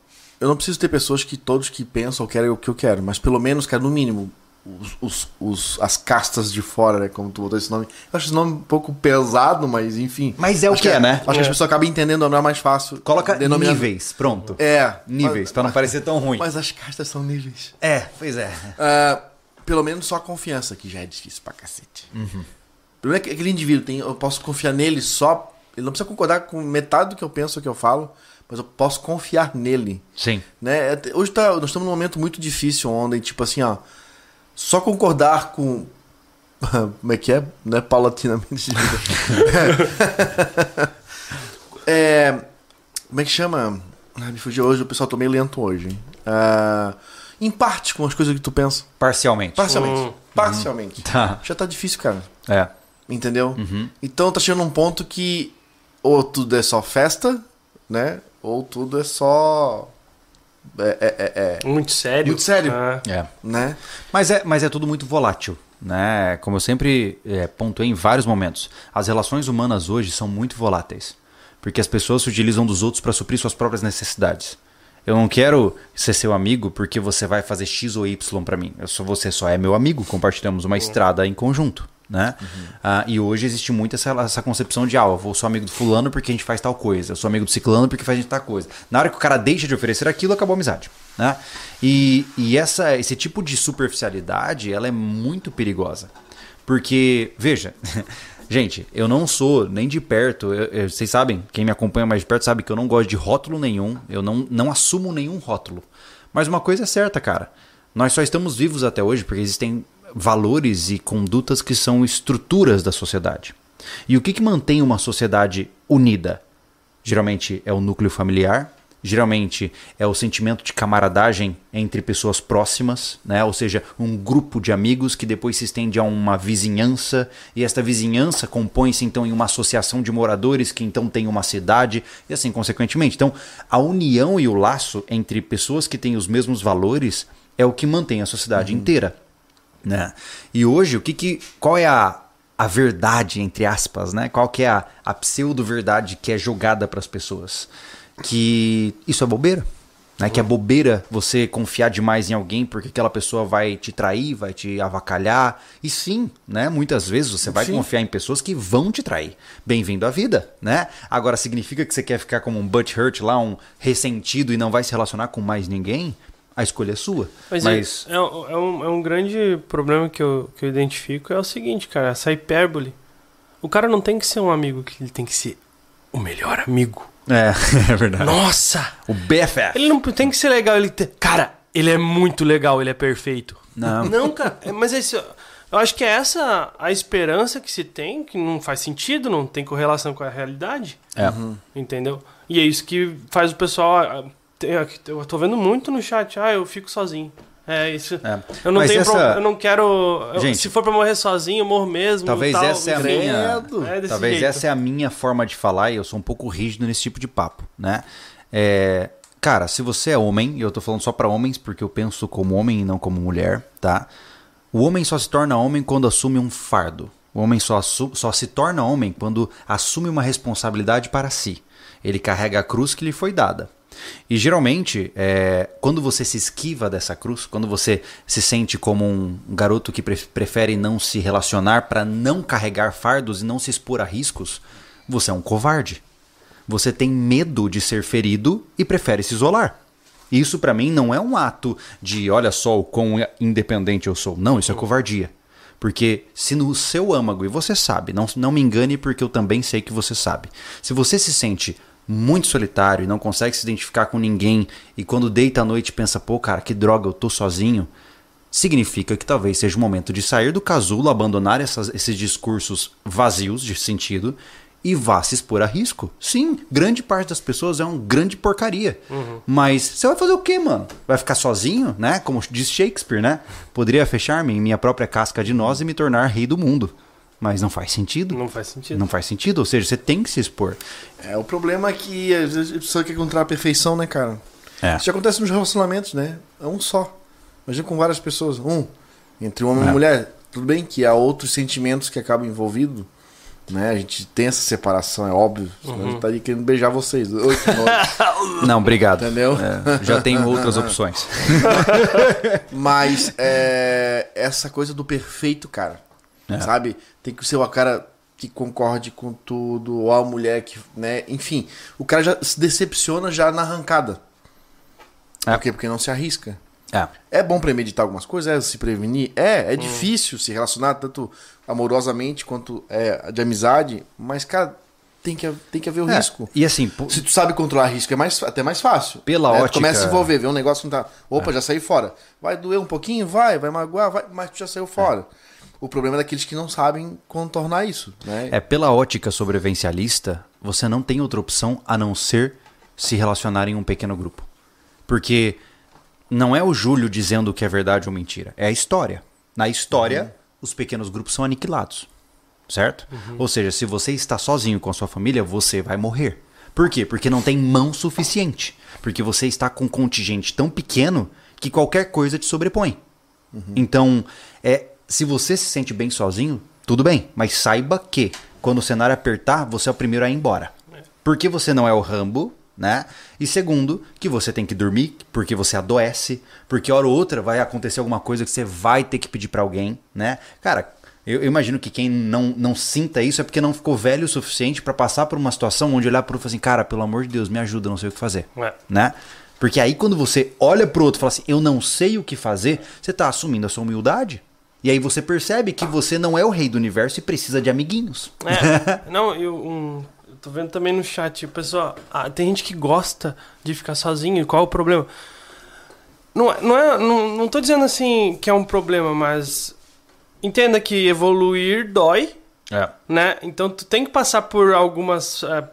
eu não preciso ter pessoas que todos que pensam querem o que eu quero, mas pelo menos, cara, no mínimo, os, os- os- as castas de fora, né? Como tu botou esse nome. Eu acho esse nome um pouco pesado, mas enfim. Mas é o que é, né? Acho que as É. pessoas acabam entendendo, não é mais fácil. Coloca denominar- níveis, pronto. É. Níveis, mas- pra não parecer tão ruim. Mas as castas são níveis. É, pois é. Ah, pelo menos só a confiança, que já é difícil pra cacete. Uhum. O problema é que aquele indivíduo, tem, eu posso confiar nele só. Ele não precisa concordar com metade do que eu penso ou que eu falo, mas eu posso confiar nele. Sim. Né? Até- Hoje tá, nós estamos num momento muito difícil, onde, tipo assim, ó. Só concordar com. Como é que é? Não é paulatinamente é, como é que chama? Ah, me fugiu hoje, o pessoal tá meio lento hoje. Ah, em parte com as coisas que tu pensa. Parcialmente. Parcialmente. Hum. Parcialmente. Tá. Já tá difícil, cara. É. Entendeu? Então tá chegando um ponto que ou tudo é só festa, né? Ou tudo é só. É, é, é, é, Muito sério. Muito sério. Ah, É. né? Mas é, mas é tudo muito volátil, né? Como eu sempre é, pontuei em vários momentos, as relações humanas hoje são muito voláteis, porque as pessoas se utilizam dos outros para suprir suas próprias necessidades. Eu não quero ser seu amigo porque você vai fazer X ou Y para mim. Eu sou você só é meu amigo, compartilhamos uma estrada em conjunto, Né? Ah, e hoje existe muito essa, essa concepção de, ah, eu sou amigo do fulano porque a gente faz tal coisa, eu sou amigo do ciclano porque faz a gente tal coisa. Na hora que o cara deixa de oferecer aquilo, acabou a amizade. Né? E, e essa, esse tipo de superficialidade, ela é muito perigosa. Porque, veja, gente, eu não sou nem de perto, eu- eu- vocês sabem, quem me acompanha mais de perto sabe que eu não gosto de rótulo nenhum, eu não, não assumo nenhum rótulo. Mas uma coisa é certa, cara, nós só estamos vivos até hoje porque existem valores e condutas que são estruturas da sociedade. E o que, que mantém uma sociedade unida? Geralmente é o núcleo familiar, geralmente é o sentimento de camaradagem entre pessoas próximas, né? ou seja, um grupo de amigos que depois se estende a uma vizinhança, e esta vizinhança compõe-se então em uma associação de moradores que então tem uma cidade, e assim consequentemente. Então, a união e o laço entre pessoas que têm os mesmos valores é o que mantém a sociedade inteira. Né? E hoje, o que que, qual é a, a verdade, entre aspas, né? Qual que é a, a pseudo-verdade que é jogada para as pessoas? Que isso é bobeira. Né? Que é bobeira você confiar demais em alguém porque aquela pessoa vai te trair, vai te avacalhar. E sim, né? muitas vezes você vai Sim. confiar em pessoas que vão te trair. Bem-vindo à vida, né? Agora, significa que você quer ficar como um butt hurt lá, um ressentido e não vai se relacionar com mais ninguém? A escolha é sua. Mas, Mas, É, é um, é um grande problema que eu, que eu identifico é o seguinte, cara, essa hipérbole. O cara não tem que ser um amigo, que ele tem que ser o melhor amigo. é, é verdade. Nossa! O BFF. Ele não tem que ser legal, ele tem... Cara, ele é muito legal, ele é perfeito. Não. Não, cara, é- mas esse, eu acho que é essa a esperança que se tem, que não faz sentido, não tem correlação com a realidade, É. entendeu? E é isso que faz o pessoal... tem- Eu tô vendo muito no chat, ah, eu fico sozinho. É isso. É. Eu não Mas tenho essa- pro- eu não quero. eu- Gente, se for pra morrer sozinho, eu morro mesmo. Talvez tal, essa é a minha. É desse talvez jeito. essa é a minha forma de falar e eu sou um pouco rígido nesse tipo de papo, né? É, cara, se você é homem, e eu tô falando só pra homens porque eu penso como homem e não como mulher, tá? O homem só se torna homem quando assume um fardo. O homem só, só se torna homem quando assume uma responsabilidade para si. Ele carrega a cruz que lhe foi dada. E geralmente, é, quando você se esquiva dessa cruz, quando você se sente como um garoto que pre- prefere não se relacionar para não carregar fardos e não se expor a riscos, você é um covarde. Você tem medo de ser ferido e prefere se isolar. Isso pra mim não é um ato de olha só o quão independente eu sou. Não, isso é covardia. Porque se no seu âmago, e você sabe, não, não me engane porque eu também sei que você sabe. Se você se sente muito solitário e não consegue se identificar com ninguém e quando deita à noite pensa, pô, cara, que droga, eu tô sozinho, significa que talvez seja o momento de sair do casulo, abandonar essas- esses discursos vazios de sentido e vá se expor a risco. Sim, grande parte das pessoas é uma grande porcaria. Mas você vai fazer o quê, mano? Vai ficar sozinho, né? Como diz Shakespeare, né? Poderia fechar-me em minha própria casca de noz e me tornar rei do mundo. Mas não faz sentido. Não faz sentido. Não faz sentido, ou seja, você tem que se expor. É, o problema é que às vezes a pessoa quer encontrar a perfeição, né, cara? É. Isso já acontece nos relacionamentos, né? É um só. Imagina com várias pessoas. Um, entre um homem É. e mulher. Tudo bem que há outros sentimentos que acabam envolvidos. Né? A gente tem essa separação, é óbvio. Senão a gente estaria querendo beijar vocês. Oi, que nojo. Não, obrigado. Entendeu? É, já tenho outras opções. Mas é, essa coisa do perfeito, cara. É. Sabe? Tem que ser o cara que concorde com tudo, ou a mulher que, né? Enfim, o cara já se decepciona já na arrancada. É. Por quê? Porque não se arrisca. É. É bom premeditar algumas coisas, é se prevenir. É, é difícil se relacionar tanto amorosamente quanto é, de amizade, mas, cara, tem que, tem que haver o É, risco. E assim, Se tu sabe controlar risco, é mais, até mais fácil. Pela né? Tu ótica- começa a se envolver, ver um negócio que não tá. Opa, já saí fora. Vai doer um pouquinho? Vai, vai magoar, vai, mas tu já saiu fora. O problema é daqueles que não sabem contornar isso, né? É, pela ótica sobrevivencialista, você não tem outra opção a não ser se relacionar em um pequeno grupo. Porque não é o Júlio dizendo o que é verdade ou mentira, é a história. Na história, os pequenos grupos são aniquilados. Certo? Ou seja, se você está sozinho com a sua família, você vai morrer. Por quê? Porque não tem mão suficiente. Porque você está com um contingente tão pequeno que qualquer coisa te sobrepõe. Então, é, se você se sente bem sozinho, tudo bem, mas saiba que quando o cenário apertar, você é o primeiro a ir embora. Porque você não é o Rambo, né? E segundo, que você tem que dormir, porque você adoece, porque hora ou outra vai acontecer alguma coisa que você vai ter que pedir pra alguém, né? Cara, Eu, eu imagino que quem não, não sinta isso é porque não ficou velho o suficiente pra passar por uma situação onde olhar pro outro e falar assim, cara, pelo amor de Deus, me ajuda, não sei o que fazer. É. Né? Porque aí quando você olha pro outro e fala assim, eu não sei o que fazer, você tá assumindo a sua humildade. E aí você percebe que você não é o rei do universo e precisa de amiguinhos. É, não, eu, um, eu tô vendo também no chat, pessoal, ah, tem gente que gosta de ficar sozinho, e qual é o problema? Não, é- não, é, não, não tô dizendo assim que é um problema, mas entenda que evoluir dói, É. né? Então tu tem que passar por algumas eh,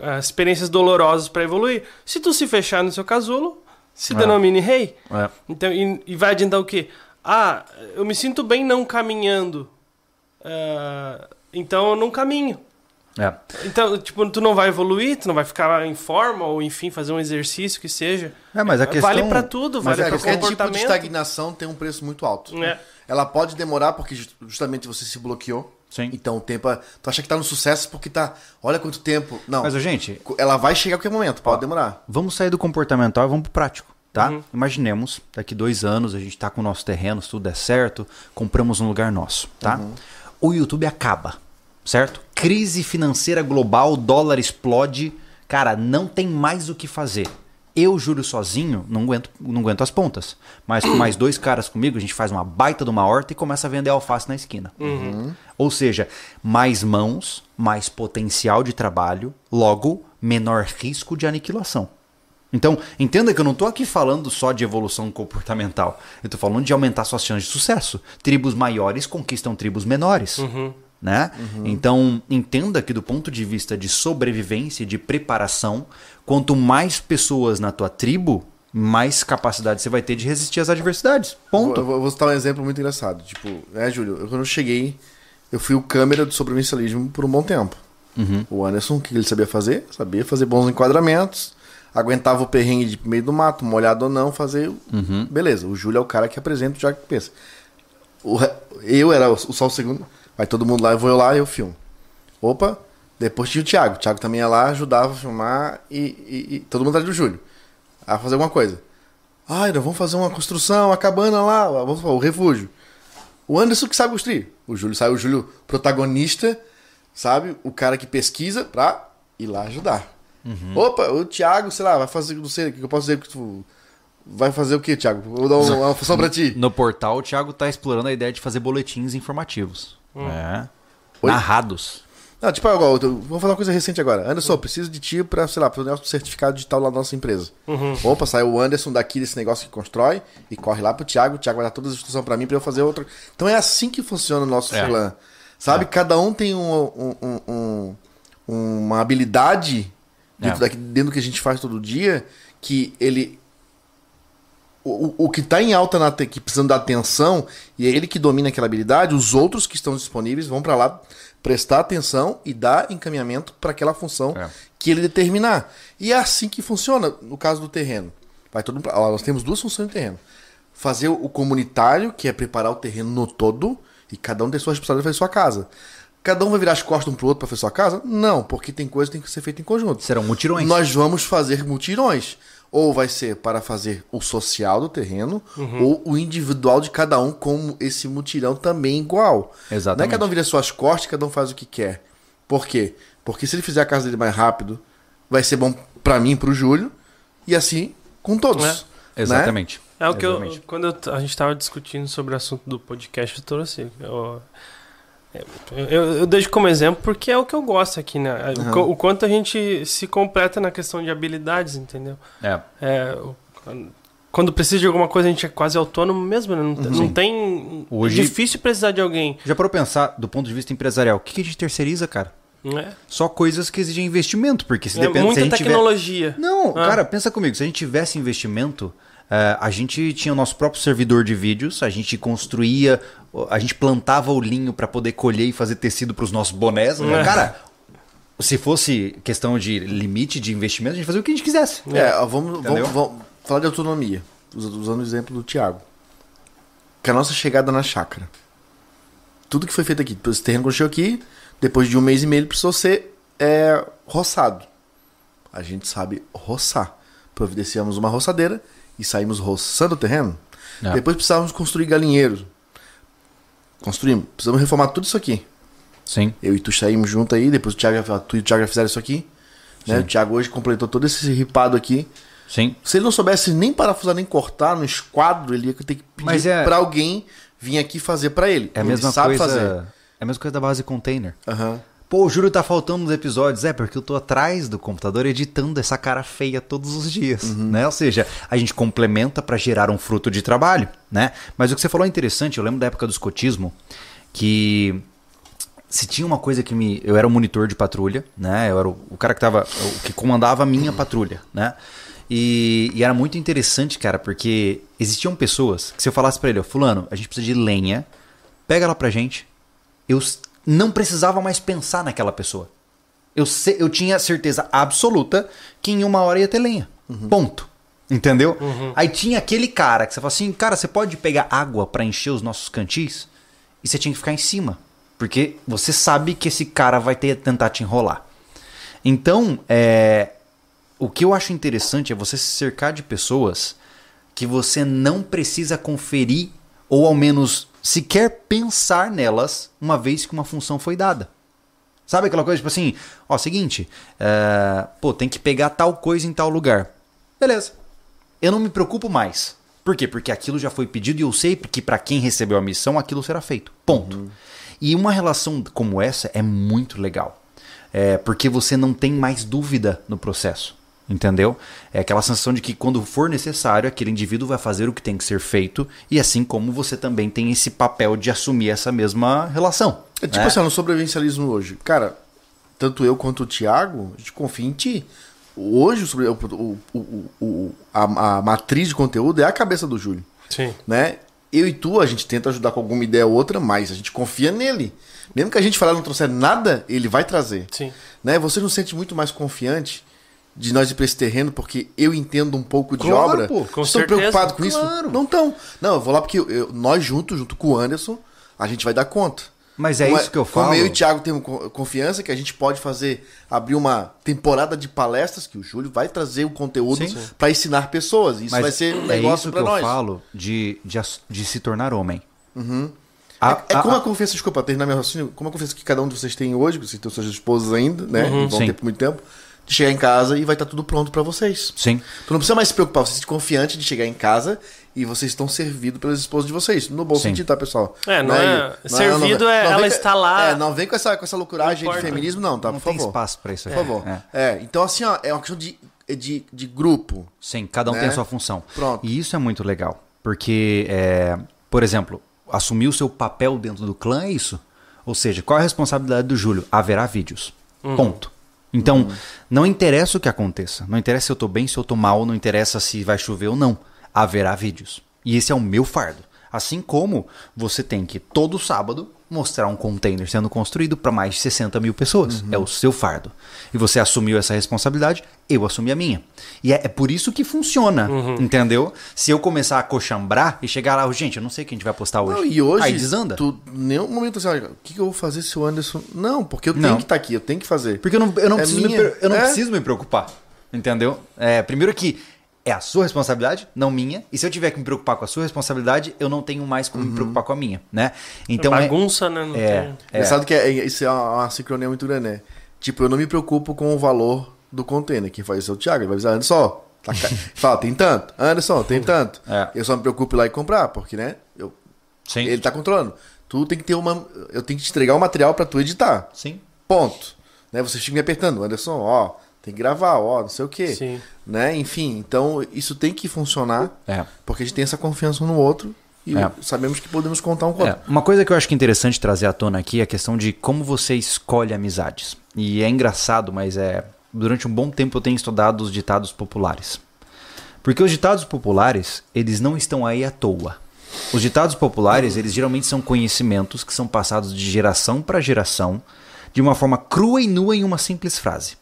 eh, experiências dolorosas pra evoluir. Se tu se fechar no seu casulo, se É. denomine rei. É. Então, e, e vai adiantar o quê? Ah, eu me sinto bem não caminhando. Ah, então eu não caminho. É. Então, tipo, tu não vai evoluir, tu não vai ficar em forma, ou enfim, fazer um exercício que seja. É, mas a questão... Vale pra tudo, Mas vale é, qualquer tipo de estagnação tem um preço muito alto. É. Ela pode demorar porque ju- justamente você se bloqueou. Sim. Então o tempo. é- Tu acha que tá no sucesso porque tá. Olha quanto tempo. Não. Mas, gente, Ela vai chegar a qualquer momento, pode demorar. Vamos sair do comportamental e vamos pro prático, tá? Imaginemos, daqui dois anos a gente tá com o nosso terreno, se tudo der certo, compramos um lugar nosso, tá? O YouTube acaba, certo? Crise financeira global, dólar explode, cara, não tem mais o que fazer. Eu, Júlio, sozinho, não aguento, não aguento as pontas. Mas com mais dois caras comigo, a gente faz uma baita de uma horta e começa a vender alface na esquina. Ou seja, mais mãos, mais potencial de trabalho, logo, menor risco de aniquilação. Então, entenda que eu não estou aqui falando só de evolução comportamental. Eu estou falando de aumentar suas chances de sucesso. Tribos maiores conquistam tribos menores. Né? Então, entenda que do ponto de vista de sobrevivência e de preparação, quanto mais pessoas na tua tribo, mais capacidade você vai ter de resistir às adversidades. Ponto. Vou, vou- vou citar um exemplo muito engraçado. Tipo, né, Júlio? Eu, quando eu cheguei, eu fui o câmera do sobrevivencialismo por um bom tempo. O Anderson, o que ele sabia fazer? Sabia fazer bons enquadramentos, aguentava o perrengue de meio do mato, molhado ou não, fazer. Beleza, o Júlio é o cara que apresenta, já que pensa. O eu era o, o só o segundo. Vai todo mundo lá, eu vou eu lá e eu filmo. Opa, depois tinha o Thiago. O Thiago também ia lá, ajudava a filmar e, e- e todo mundo atrás do Júlio. A fazer alguma coisa. Ai, nós vamos fazer uma construção, a cabana lá, vamos o refúgio. O Anderson que sabe construir. O Júlio sai, o Júlio protagonista, sabe? O cara que pesquisa pra ir lá ajudar. Opa, o Thiago, sei lá, vai fazer, não sei, o que eu posso dizer que tu vai fazer o que, Thiago? Vou dar uma, uma função pra ti. No portal, o Thiago está explorando a ideia de fazer boletins informativos. É. Oi? Narrados. Não, tipo, tô- vamos falar uma coisa recente agora. Anderson, eu preciso de ti pra, sei lá, pra o certificado digital lá da nossa empresa. Opa, saiu o Anderson daqui desse negócio que constrói e corre lá pro Thiago. O Thiago vai dar todas as instruções pra mim pra eu fazer outra. Então é assim que funciona o nosso É. Sabe? Cada um tem um, um- um- um- uma habilidade dentro, É. daqui- dentro do que a gente faz todo dia que ele. O, o- que tá em alta na que precisando da atenção e é ele que domina aquela habilidade, os outros que estão disponíveis vão pra lá prestar atenção e dar encaminhamento para aquela função É. que ele determinar. E é assim que funciona no caso do terreno. Vai todo mundo nós temos duas funções no terreno. Fazer o comunitário, que é preparar o terreno no todo, e cada um tem sua responsabilidade de fazer sua casa. Cada um vai virar as costas um pro outro para fazer sua casa? Não, porque tem coisa que tem que ser feita em conjunto. Serão mutirões. Nós vamos fazer mutirões. Ou vai ser para fazer o social do terreno, ou o individual de cada um, como esse mutirão também igual. Exatamente. Não é cada um vira suas costas, cada um faz o que quer. Por quê? Porque se ele fizer a casa dele mais rápido, vai ser bom para mim, pro Júlio, e assim com todos. É. né? Exatamente. É o que eu, Exatamente. quando eu a gente tava discutindo sobre o assunto do podcast, eu trouxe. Eu, eu, eu deixo como exemplo porque é o que eu gosto aqui, né? O, co- o quanto a gente se completa na questão de habilidades, entendeu? É. É, o- quando precisa de alguma coisa, a gente é quase autônomo mesmo, né? Não, tem- não tem. Hoje- É difícil precisar de alguém. Já para pensar do ponto de vista empresarial, o que a gente terceiriza, cara? Né? Só coisas que exigem investimento, porque se É depende se a muita gente tiver... tecnologia. Não, Ah. cara, pensa comigo. Se a gente tivesse investimento, eh, a gente tinha o nosso próprio servidor de vídeos, a gente construía, a gente plantava o linho para poder colher e fazer tecido para os nossos bonés. É. Cara, se fosse questão de limite de investimento, a gente fazia o que a gente quisesse. É, vamos, vamos, vamos falar de autonomia, us- usando o exemplo do Thiago. Que a nossa chegada na chácara. Tudo que foi feito aqui, esse terreno construiu aqui, depois de um mês e meio ele precisou ser é, roçado. A gente sabe roçar. Providenciamos uma roçadeira e saímos roçando o terreno. É. Depois precisávamos construir galinheiros. construímos. Precisamos reformar tudo isso aqui. Sim. Eu e tu saímos junto aí, depois o Thiago, tu e o Thiago fizeram isso aqui. Né? O Thiago hoje completou todo esse ripado aqui. Sim. Se ele não soubesse nem parafusar nem cortar no esquadro, ele ia ter que pedir é- pra alguém vir aqui fazer pra ele. É a Ele mesma sabe coisa. fazer. É a mesma coisa da base container. Aham. Pô, o Júlio tá faltando nos episódios. É, porque eu tô atrás do computador editando essa cara feia todos os dias, né? Ou seja, a gente complementa pra gerar um fruto de trabalho, né? Mas o que você falou é interessante. Eu lembro da época do escotismo que se tinha uma coisa que me. Eu era o monitor de patrulha, né? Eu era o, o cara que tava. O que comandava a minha patrulha, né? E, e era muito interessante, cara, porque existiam pessoas que se eu falasse pra ele, ó, fulano, a gente precisa de lenha, pega ela pra gente. Eu não precisava mais pensar naquela pessoa. Eu, se- eu tinha certeza absoluta que em uma hora ia ter lenha. Ponto. Entendeu? Aí tinha aquele cara que você fala assim, cara, você pode pegar água pra encher os nossos cantis? E você tinha que ficar em cima. Porque você sabe que esse cara vai ter, tentar te enrolar. Então, é, o que eu acho interessante é você se cercar de pessoas que você não precisa conferir ou ao menos sequer pensar nelas uma vez que uma função foi dada. Sabe aquela coisa tipo assim, ó, seguinte, é, pô, tem que pegar tal coisa em tal lugar. Beleza. Eu não me preocupo mais. Por quê? Porque aquilo já foi pedido e eu sei que para quem recebeu a missão aquilo será feito. Ponto. E uma relação como essa é muito legal. É, porque você não tem mais dúvida no processo. Entendeu? É aquela sensação de que quando for necessário, aquele indivíduo vai fazer o que tem que ser feito, e assim como você também tem esse papel de assumir essa mesma relação. É tipo né? assim, no sobrevivencialismo hoje. Cara, tanto eu quanto o Thiago, a gente confia em ti. Hoje, o sobre- o, o, a, a matriz de conteúdo é a cabeça do Júlio. Sim. né? Eu e tu, a gente tenta ajudar com alguma ideia ou outra, mas a gente confia nele. Mesmo que a gente falar não trouxer nada, ele vai trazer. Sim. Né? Você não sente muito mais confiante de nós ir pra esse terreno porque eu entendo um pouco de Claro, obra? pô, com Estão preocupados com isso? Claro. Não estão. Não, eu vou lá porque eu- eu- nós juntos, junto com o Anderson, a gente vai dar conta. Mas é Como isso que eu falo. Como eu e o Thiago temos co- confiança que a gente pode fazer, abrir uma temporada de palestras que o Júlio vai trazer o conteúdo para ensinar pessoas. Isso Mas vai ser um é negócio isso que para eu nós. falo de, de, de se tornar homem. Uhum. A- é a- como a- a confiança, desculpa, terminar meu raciocínio, como a confiança que cada um de vocês tem hoje, vocês têm suas esposas ainda, né? e vão Sim. ter por muito tempo, de chegar em casa e vai estar tudo pronto para vocês. Sim. Tu não precisa mais se preocupar, você se confiante de chegar em casa e vocês estão servidos pelas esposas de vocês. No bom Sim. sentido, tá, pessoal? É, não é- Não, servido não, é não ela com- está lá. É, não vem com essa, com essa loucuragem Não de feminismo, não, tá? não por tem favor. espaço pra isso Por aqui. favor. É. É, então assim, ó, é uma questão de, de, de grupo. Sim, cada um Né? tem a sua função. Pronto. E isso é muito legal. Porque, é, por exemplo, assumir o seu papel dentro do clã é isso. Ou seja, qual é a responsabilidade do Júlio? Haverá vídeos. Ponto. Então, não interessa o que aconteça. Não interessa se eu tô bem, se eu tô mal, não interessa se vai chover ou não. Haverá vídeos. E esse é o meu fardo. Assim como você tem que, todo sábado, mostrar um container sendo construído para mais de 60 mil pessoas. É o seu fardo. E você assumiu essa responsabilidade, eu assumi a minha. E é, é por isso que funciona, entendeu? Se eu começar a coxambrar e chegar lá, gente, eu não sei o que a gente vai postar hoje. Não, e hoje, Aí desanda. tu, nenhum momento assim, o que, eu vou fazer se o Anderson. Não, porque eu tenho Não. que estar aqui, eu tenho que fazer. Porque eu não, eu não, É preciso, me, minha. eu não É. preciso me preocupar. Entendeu? É, primeiro que é a sua responsabilidade, não minha. E se eu tiver que me preocupar com a sua responsabilidade, eu não tenho mais como me preocupar com a minha, né? Então é, Bagunça, né? Não é, tem- é, Engraçado que é, isso é uma, uma sincronia muito grande, né? Tipo, eu não me preocupo com o valor do container. Quem faz isso é o Thiago. Ele vai avisar, Anderson, tá ca- fala, tem tanto. Anderson, tem tanto. É. Eu só me preocupo em ir lá e comprar, porque, né? Eu, sim, ele tá controlando. Tu tem que ter uma. Eu tenho que te entregar o material pra tu editar. sim, Ponto. Né? Você fica me apertando, Anderson, ó, tem que gravar, ó, não sei o quê. Sim. Né? Enfim, então isso tem que funcionar, é. porque a gente tem essa confiança um no outro e É. sabemos que podemos contar um com o É, outro. uma coisa que eu acho que é interessante trazer à tona aqui é a questão de como você escolhe amizades. E é engraçado, mas é durante um bom tempo eu tenho estudado os ditados populares. Porque os ditados populares, eles não estão aí à toa. Os ditados populares, eles geralmente são conhecimentos que são passados de geração para geração de uma forma crua e nua em uma simples frase.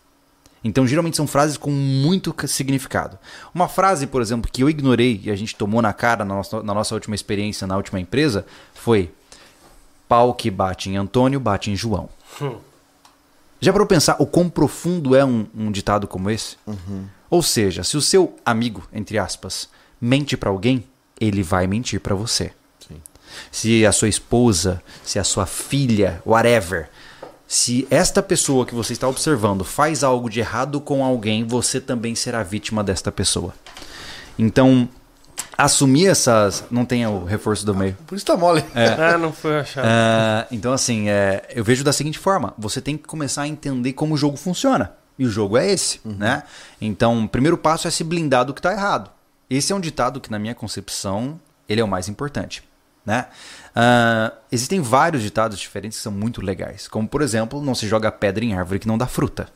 Então, geralmente são frases com muito ca- significado. Uma frase, por exemplo, que eu ignorei e a gente tomou na cara na nossa, na nossa última experiência na última empresa foi: pau que bate em Antônio, bate em João. Já para pensar o quão profundo é um, um ditado como esse? Ou seja, se o seu amigo, entre aspas, mente para alguém, ele vai mentir para você. se a sua esposa, se a sua filha, whatever, se esta pessoa que você está observando faz algo de errado com alguém, você também será vítima desta pessoa. Então, assumir essas. Não tem o reforço do meio. Por isso tá mole. Ah, não foi achado. Ah, então, assim, é, eu vejo da seguinte forma: você tem que começar a entender como o jogo funciona. E o jogo é esse, né? Então, o primeiro passo é se blindar do que está errado. Esse é um ditado que, na minha concepção, ele é o mais importante. Né? Ah, existem vários ditados diferentes que são muito legais. Como, por exemplo, não se joga pedra em árvore que não dá fruta.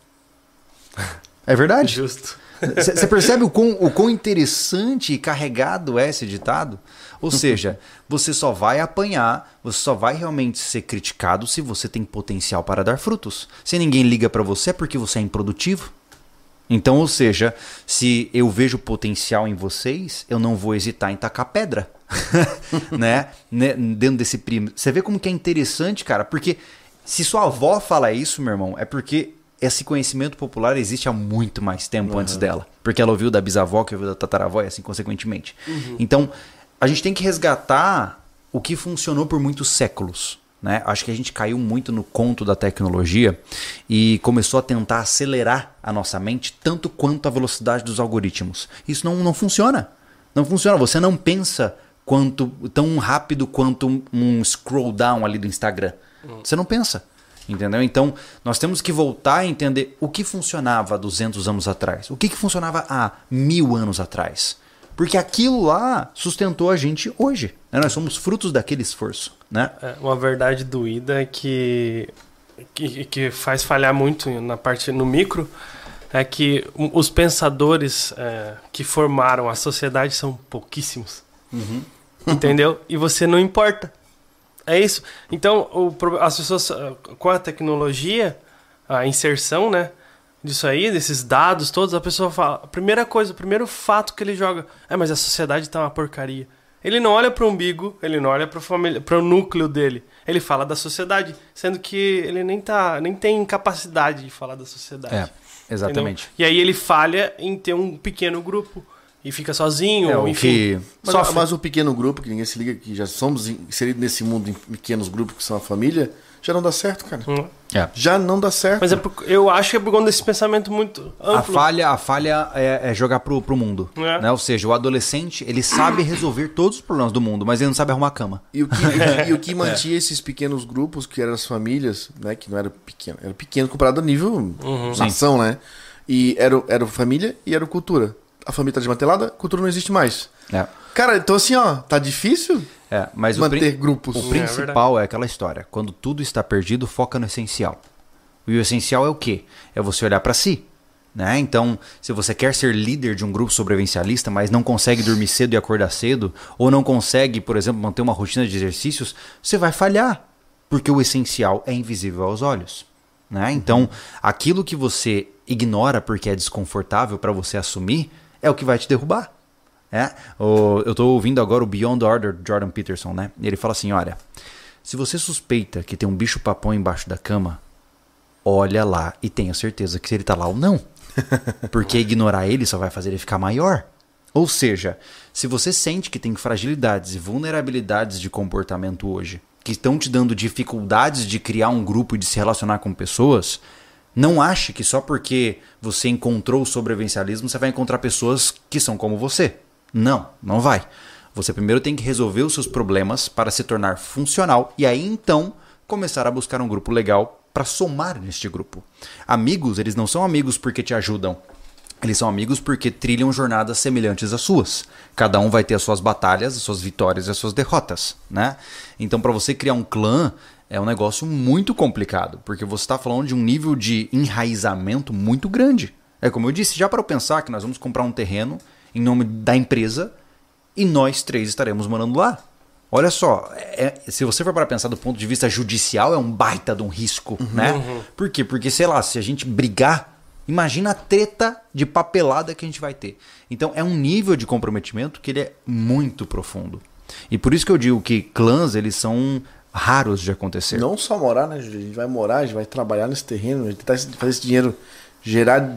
É verdade. Justo. Você percebe o quão, o quão interessante e carregado é esse ditado? Ou seja, você só vai apanhar, você só vai realmente ser criticado se você tem potencial para dar frutos. Se ninguém liga para você é porque você é improdutivo. Então, ou seja, se eu vejo potencial em vocês, eu não vou hesitar em tacar pedra. né? Né? Dentro desse primo. Você vê como que é interessante, cara, porque se sua avó fala isso, meu irmão, é porque esse conhecimento popular existe há muito mais tempo antes dela. Porque ela ouviu da bisavó, que ouviu da tataravó e assim consequentemente. Então, a gente tem que resgatar o que funcionou por muitos séculos. Né? Acho que a gente caiu muito no conto da tecnologia e começou a tentar acelerar a nossa mente tanto quanto a velocidade dos algoritmos. Isso não, não funciona. Não funciona. Você não pensa quanto tão rápido quanto um- scroll down ali do Instagram. Você não pensa. Entendeu? Então, nós temos que voltar a entender o que funcionava há 200 anos atrás. O que, que funcionava há mil anos atrás. Porque aquilo lá sustentou a gente hoje. né? Nós somos frutos daquele esforço. Né? É, uma verdade doída é que, que que faz falhar muito na parte no micro é que os pensadores é, que formaram a sociedade são pouquíssimos. Entendeu? E você não importa. É isso. Então, o as pessoas com a tecnologia, a inserção, né? Disso aí, desses dados todos, a pessoa fala. A primeira coisa, o primeiro fato que ele joga é, mas a sociedade tá uma porcaria. Ele não olha para o umbigo, ele não olha para família, para o núcleo dele. Ele fala da sociedade, sendo que ele nem tá, nem tem capacidade de falar da sociedade. É, exatamente. Entendeu? E aí ele falha em ter um pequeno grupo e fica sozinho, É, enfim. que- Mas, sofre. mas o pequeno grupo, que ninguém se liga, que já somos inseridos nesse mundo em pequenos grupos que são a família, já não dá certo, cara. Hum. É. Já não dá certo. Mas é por- eu acho que é por conta desse pensamento muito amplo. A falha, a falha é, é jogar pro, pro mundo. É. Né? Ou seja, o adolescente ele sabe resolver todos os problemas do mundo, mas ele não sabe arrumar a cama. E o que, e o que mantinha esses pequenos grupos, que eram as famílias, né? Que não era pequeno, era pequeno comparado a nível nação, né? E era, era família e era cultura. A família tá desmantelada, cultura não existe mais. É. Cara, então assim, ó, tá difícil É, mas o manter pri- grupos. O principal é, aquela história. Quando tudo está perdido, foca no essencial. E o essencial é o quê? É você olhar para si. Né? Então, se você quer ser líder de um grupo sobrevivencialista, mas não consegue dormir cedo e acordar cedo, ou não consegue, por exemplo, manter uma rotina de exercícios, você vai falhar. Porque o essencial é invisível aos olhos. Né? Então, aquilo que você ignora porque é desconfortável para você assumir, é o que vai te derrubar. É, o- eu tô ouvindo agora o Beyond Order de Jordan Peterson, né? E ele fala assim: olha, se você suspeita que tem um bicho papão embaixo da cama, olha lá e tenha certeza que se ele tá lá ou não. Porque ignorar ele só vai fazer ele ficar maior. Ou seja, se você sente que tem fragilidades e vulnerabilidades de comportamento hoje, que estão te dando dificuldades de criar um grupo e de se relacionar com pessoas, não ache que só porque você encontrou o sobrevivencialismo você vai encontrar pessoas que são como você. Não, não vai. Você primeiro tem que resolver os seus problemas para se tornar funcional e aí então começar a buscar um grupo legal para somar neste grupo. Amigos, eles não são amigos porque te ajudam. Eles são amigos porque trilham jornadas semelhantes às suas. Cada um vai ter as suas batalhas, as suas vitórias e as suas derrotas, né? Então, para você criar um clã é um negócio muito complicado, porque você está falando de um nível de enraizamento muito grande. É como eu disse, já para eu pensar que nós vamos comprar um terreno em nome da empresa e nós três estaremos morando lá. Olha só, é- se você for para pensar do ponto de vista judicial, é um baita de um risco, né? Por quê? Porque, sei lá, se a gente brigar, imagina a treta de papelada que a gente vai ter. Então, é um nível de comprometimento que ele é muito profundo. E por isso que eu digo que clãs, eles são raros de acontecer. Não só morar, né? A gente vai morar, a gente vai trabalhar nesse terreno, a gente tentar fazer esse dinheiro gerar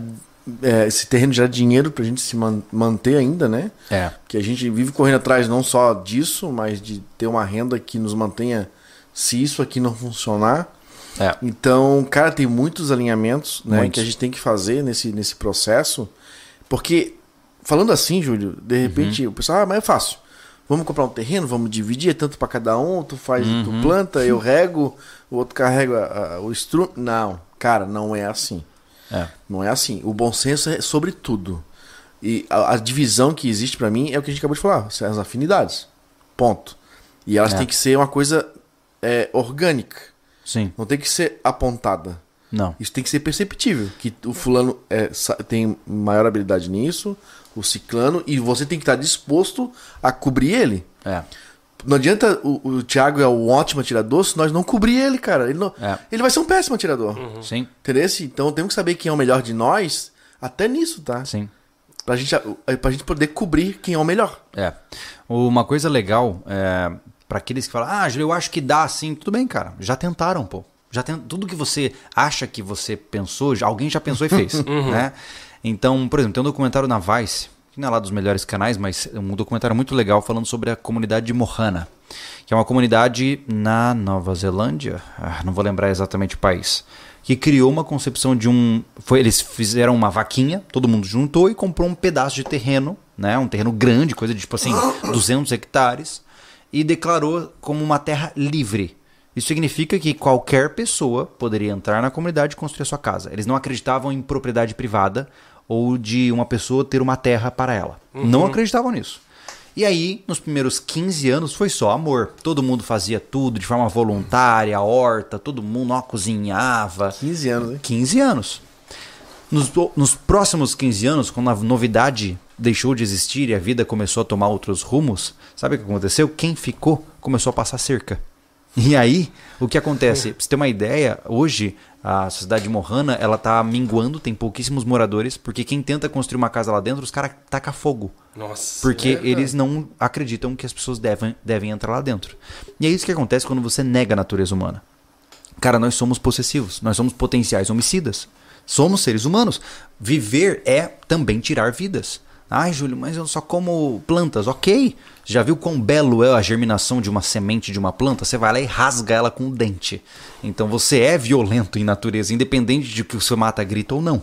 é, esse terreno gera dinheiro pra gente se man- manter ainda, né? É. Que a gente vive correndo atrás não só disso, mas de ter uma renda que nos mantenha se isso aqui não funcionar. É. Então, cara, tem muitos alinhamentos né, Muitos. que a gente tem que fazer nesse, nesse processo. Porque, falando assim, Júlio, de repente o pessoal, ah, mas é fácil. Vamos comprar um terreno, vamos dividir, é tanto para cada um, tu faz, tu planta, eu rego, o outro carrega a- o instrumento. Não, cara, não é assim. É. Não é assim. O bom senso é sobre tudo. E a, a divisão que existe pra mim é o que a gente acabou de falar, são as afinidades. Ponto. E elas É. têm que ser uma coisa é, orgânica. Sim. Não tem que ser apontada. Não. Isso tem que ser perceptível. Que o fulano é, tem maior habilidade nisso, o ciclano, e você tem que estar disposto a cobrir ele. É. Não adianta o, o Thiago é um ótimo atirador se nós não cobrir ele, cara. Ele, não, É. ele vai ser um péssimo atirador. Sim. Entendeu? Então temos que saber quem é o melhor de nós, até nisso, tá? Sim. Pra gente, pra gente poder cobrir quem é o melhor. É. Uma coisa legal é para aqueles que falam, ah, Júlio, eu acho que dá assim. Tudo bem, cara. Já tentaram, pô. Já tem... Tudo que você acha que você pensou, já- alguém já pensou e fez. né? Então, por exemplo, tem um documentário na Vice, que não é lá dos melhores canais, mas um documentário muito legal falando sobre a comunidade de Mohana, que é uma comunidade na Nova Zelândia, ah, não vou lembrar exatamente o país, que criou uma concepção de um. Foi, eles fizeram uma vaquinha, todo mundo juntou e comprou um pedaço de terreno, né? Um terreno grande, coisa de tipo assim, 200 hectares, e declarou como uma terra livre. Isso significa que qualquer pessoa poderia entrar na comunidade e construir a sua casa. Eles não acreditavam em propriedade privada ou de uma pessoa ter uma terra para ela. Não acreditavam nisso. E aí, nos primeiros 15 anos, foi só amor. Todo mundo fazia tudo de forma voluntária, horta, todo mundo ó, cozinhava. 15 anos, hein? 15 anos. Nos, nos próximos 15 anos, quando a novidade deixou de existir e a vida começou a tomar outros rumos, sabe o que aconteceu? Quem ficou começou a passar cerca. E aí, o que acontece? Pra você ter uma ideia, hoje a sociedade morrana ela tá minguando, tem pouquíssimos moradores, porque quem tenta construir uma casa lá dentro, os caras tacam fogo. Nossa. Porque é, eles não acreditam que as pessoas devem, devem entrar lá dentro. E é isso que acontece quando você nega a natureza humana. Cara, nós somos possessivos, nós somos potenciais homicidas. Somos seres humanos. Viver é também tirar vidas. Ai, Júlio, mas eu só como plantas. Ok. Já viu quão belo é a germinação de uma semente de uma planta? Você vai lá e rasga ela com o dente. Então você é violento em natureza, independente de que você mata, grita ou não.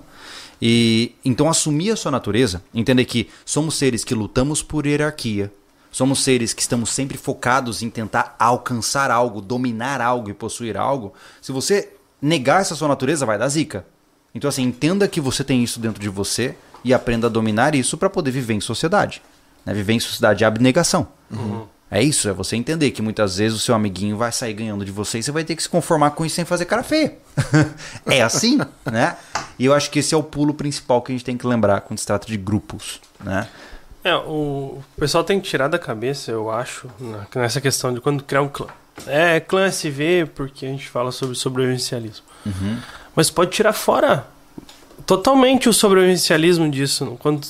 E então assumir a sua natureza, entender que somos seres que lutamos por hierarquia, somos seres que estamos sempre focados em tentar alcançar algo, dominar algo e possuir algo. Se você negar essa sua natureza, vai dar zica. Então assim, entenda que você tem isso dentro de você e aprenda a dominar isso para poder viver em sociedade. Né? Viver em sociedade é abnegação. É isso, é você entender que muitas vezes o seu amiguinho vai sair ganhando de você e você vai ter que se conformar com isso sem fazer cara feia. é assim, né? E eu acho que esse é o pulo principal que a gente tem que lembrar quando se trata de grupos, né? É, o pessoal tem que tirar da cabeça, eu acho, nessa questão de quando criar um clã. É, clã SV, porque a gente fala sobre sobrevivencialismo. Mas pode tirar fora totalmente o sobrevivencialismo disso, quando,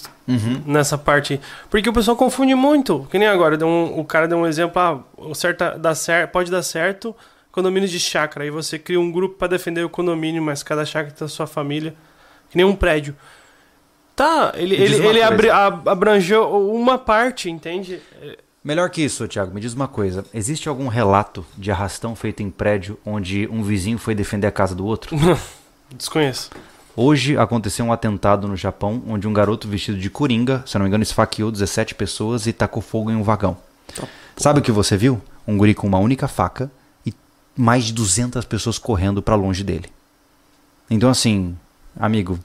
nessa parte. Porque o pessoal confunde muito. Que nem agora, um- o cara deu um exemplo, ah, o certo dá cer pode dar certo condomínio de chácara. Aí você cria um grupo para defender o condomínio, mas cada chácara tem a sua família, que nem um prédio. Tá, ele, ele, ele abri- ab- abrangeu uma parte, entende? Melhor que isso, Thiago, me diz uma coisa. Existe algum relato de arrastão feito em prédio onde um vizinho foi defender a casa do outro? Desconheço. Hoje aconteceu um atentado no Japão onde um garoto vestido de coringa, se não me engano, esfaqueou 17 pessoas e tacou fogo em um vagão. Sabe o que você viu? Um guri com uma única faca e mais de 200 pessoas correndo pra longe dele. Então, assim, amigo,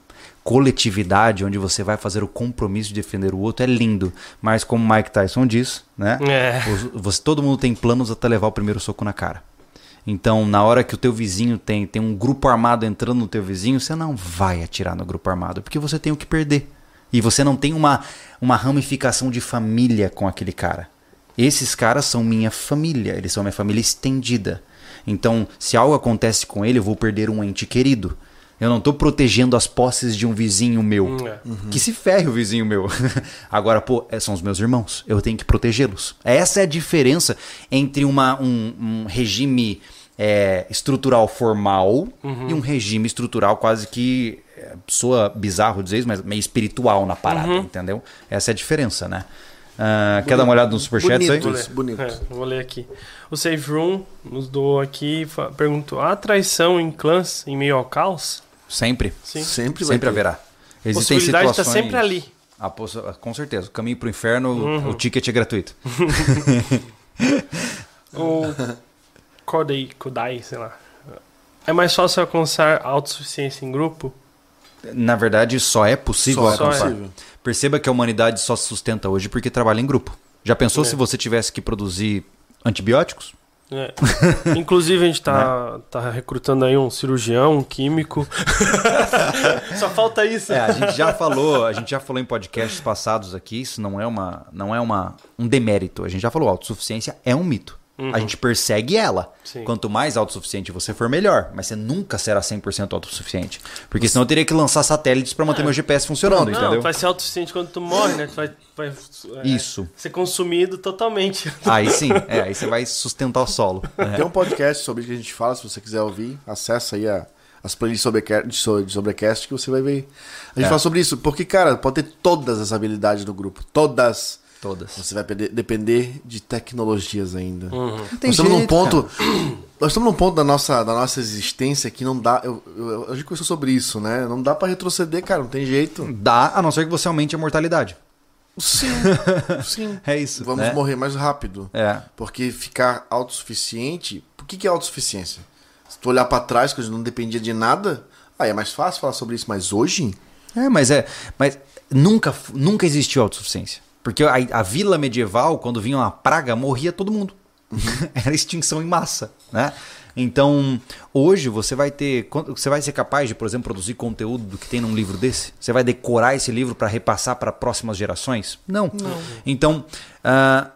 coletividade onde você vai fazer o compromisso de defender o outro é lindo, mas como Mike Tyson diz, né? É. Os- Você, todo mundo tem planos até levar o primeiro soco na cara. Então, na hora que o teu vizinho tem, tem um grupo armado entrando no teu vizinho, você não vai atirar no grupo armado, porque você tem o que perder. E você não tem uma, uma ramificação de família com aquele cara. Esses caras são minha família, eles são minha família estendida. Então, se algo acontece com ele, eu vou perder um ente querido. Eu não estou protegendo as posses de um vizinho meu. Hum, é. Que se ferre o vizinho meu. Agora, pô, é- são os meus irmãos. Eu tenho que protegê-los. Essa é a diferença entre uma, um, um regime é, estrutural formal e um regime estrutural quase que é, soa bizarro dizer isso, mas meio espiritual na parada, entendeu? Essa é a diferença, né? Ah, quer dar uma olhada nos superchats aí? bonito. Vou ler. bonito. É, vou ler aqui. O Safe Room nos doou aqui, perguntou: há traição em clãs em meio ao caos? Sempre. Sim. Sempre vai Sempre ter. haverá. Existem Possibilidade está situações... sempre ali. A possi- Com certeza. O caminho pro inferno, o ticket é gratuito. Ou Kodai, Kodai, sei lá. É mais fácil alcançar autossuficiência em grupo? Na verdade, só é possível Só é alcançar. possível. Perceba que a humanidade só se sustenta hoje porque trabalha em grupo. Já pensou É. se você tivesse que produzir antibióticos? É. Inclusive, a gente tá, tá recrutando aí um cirurgião, um químico. Só falta isso. É, a gente já falou, a gente já falou em podcasts passados aqui, isso não é uma, não é uma um demérito. A gente já falou, autossuficiência é um mito. A gente persegue ela. Sim. Quanto mais autossuficiente você for, melhor. Mas você nunca será 100% autossuficiente. Porque senão eu teria que lançar satélites para manter meu GPS funcionando, Não, entendeu? vai ser autossuficiente quando tu morre, né? Tu vai, vai é, Isso. ser consumido totalmente. Aí sim, é, aí você vai sustentar o solo. É. Tem um podcast sobre isso que a gente fala, se você quiser ouvir, acessa aí a- as playlists sobre, de so- de sobrecast que você vai ver. A gente É. fala sobre isso, porque, cara, pode ter todas as habilidades do grupo, todas. Todas. Você vai depender de tecnologias ainda. Uhum. tem nós estamos num jeito, ponto. Nós estamos num ponto da nossa, da nossa existência que não dá. Eu, eu, a gente conversou sobre isso, né? Não dá pra retroceder, cara, não tem jeito. Dá, a não ser que você aumente a mortalidade. Sim, sim. É isso. Vamos né? morrer mais rápido. É. Porque ficar autossuficiente. Por que, que é autossuficiência? Se tu olhar pra trás, que eu não dependia de nada, aí é mais fácil falar sobre isso. Mas hoje, É, mas é. Mas nunca, nunca existiu autossuficiência. Porque a, a vila medieval, quando vinha uma praga, morria todo mundo. Era extinção em massa, né? Então, hoje você vai ter. Você vai ser capaz de, por exemplo, produzir conteúdo do que tem num livro desse? Você vai decorar esse livro para repassar para próximas gerações? Não. Então, ah,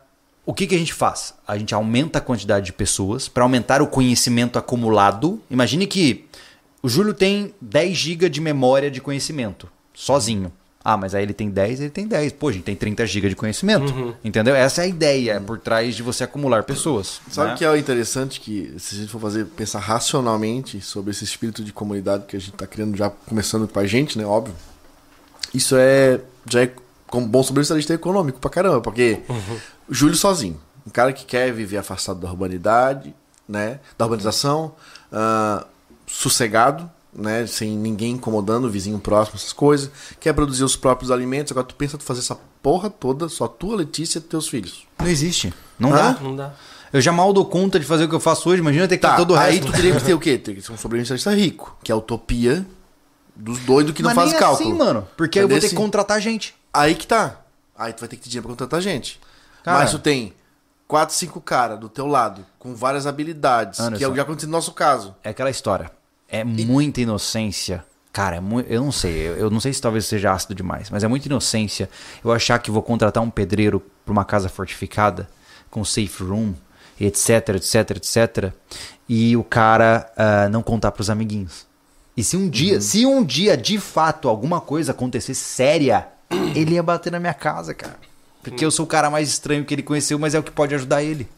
o que, que a gente faz? A gente aumenta a quantidade de pessoas para aumentar o conhecimento acumulado. Imagine que o Júlio tem 10 GB de memória de conhecimento, sozinho. Ah, mas aí ele tem 10, ele tem 10. Pô, a gente tem 30 GB de conhecimento. Entendeu? Essa é a ideia por trás de você acumular pessoas. sabe o né? que é o interessante? Que se a gente for fazer, pensar racionalmente sobre esse espírito de comunidade que a gente tá criando, já começando com a gente, né? Óbvio. Isso é. Já é como bom sobrevivalista econômico pra caramba, porque Júlio sozinho, um cara que quer viver afastado da urbanidade, né? Da urbanização, ah, sossegado, né? Sem ninguém incomodando, o vizinho próximo, essas coisas, quer produzir os próprios alimentos. Agora tu pensa tu fazer essa porra toda, só tua, Letícia e teus filhos. Não existe. Não Hã? dá. Não dá. Eu já mal dou conta de fazer o que eu faço hoje. Imagina ter que Tá, ter todo o aí resto. tu teria que ter o quê? Teria que ser um sobreviventista rico, que é a utopia dos doidos que não Mas fazem nem cálculo. assim, mano. Porque aí eu vou ter esse- que contratar gente. Aí que tá. Aí tu vai ter que ter dinheiro pra contratar gente. Cara. Mas tu tem quatro, cinco caras do teu lado, com várias habilidades, que é Anderson. o que aconteceu no nosso caso. É aquela história. É muita inocência. Cara, é mu- eu não sei. Eu, eu não sei se talvez seja ácido demais, mas é muita inocência eu achar que vou contratar um pedreiro pra uma casa fortificada, com safe room, etc, etc, etc. E o cara ah, não contar pros amiguinhos. E se um dia, se um dia de fato alguma coisa acontecer séria, ele ia bater na minha casa, cara. Porque eu sou o cara mais estranho que ele conheceu, mas é o que pode ajudar ele.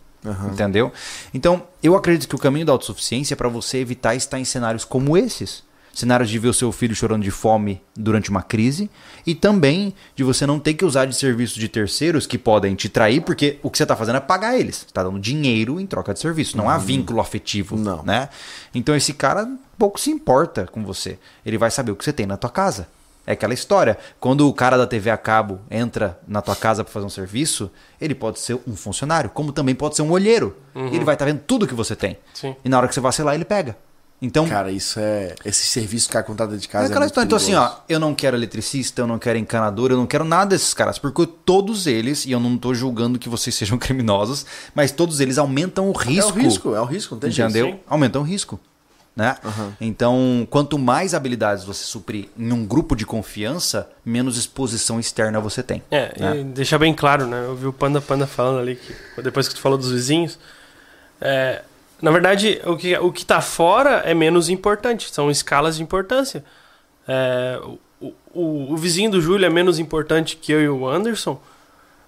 Entendeu? Então, eu acredito que o caminho da autossuficiência é para você evitar estar em cenários como esses. Cenários de ver o seu filho chorando de fome durante uma crise e também de você não ter que usar de serviços de terceiros que podem te trair, porque o que você está fazendo é pagar eles. Você está dando dinheiro em troca de serviço. Não há vínculo afetivo. Não. Né? Então esse cara pouco se importa com você. Ele vai saber o que você tem na tua casa. É aquela história. Quando o cara da TV a cabo entra na tua casa para fazer um serviço, ele pode ser um funcionário, como também pode ser um olheiro. Ele vai estar vendo tudo que você tem. Sim. E na hora que você vacilar, ele pega. Então, Cara, isso é. Esse serviço que a contrata de é casa. aquela muito história. Então, assim, ó, eu não quero eletricista, eu não quero encanador, eu não quero nada desses caras, porque todos eles, e eu não tô julgando que vocês sejam criminosos, mas todos eles aumentam o É risco. o risco, é o risco, não tem. Entendeu? Sim. Aumentam o risco. Né? Então, quanto mais habilidades você suprir em um grupo de confiança, menos exposição externa você tem. É, né? e deixar bem claro, né? Eu vi o Panda Panda falando ali, que, depois que tu falou dos vizinhos. É, na verdade, o que, o que tá fora é menos importante, são escalas de importância. É, o, o, o vizinho do Júlio é menos importante que eu e o Anderson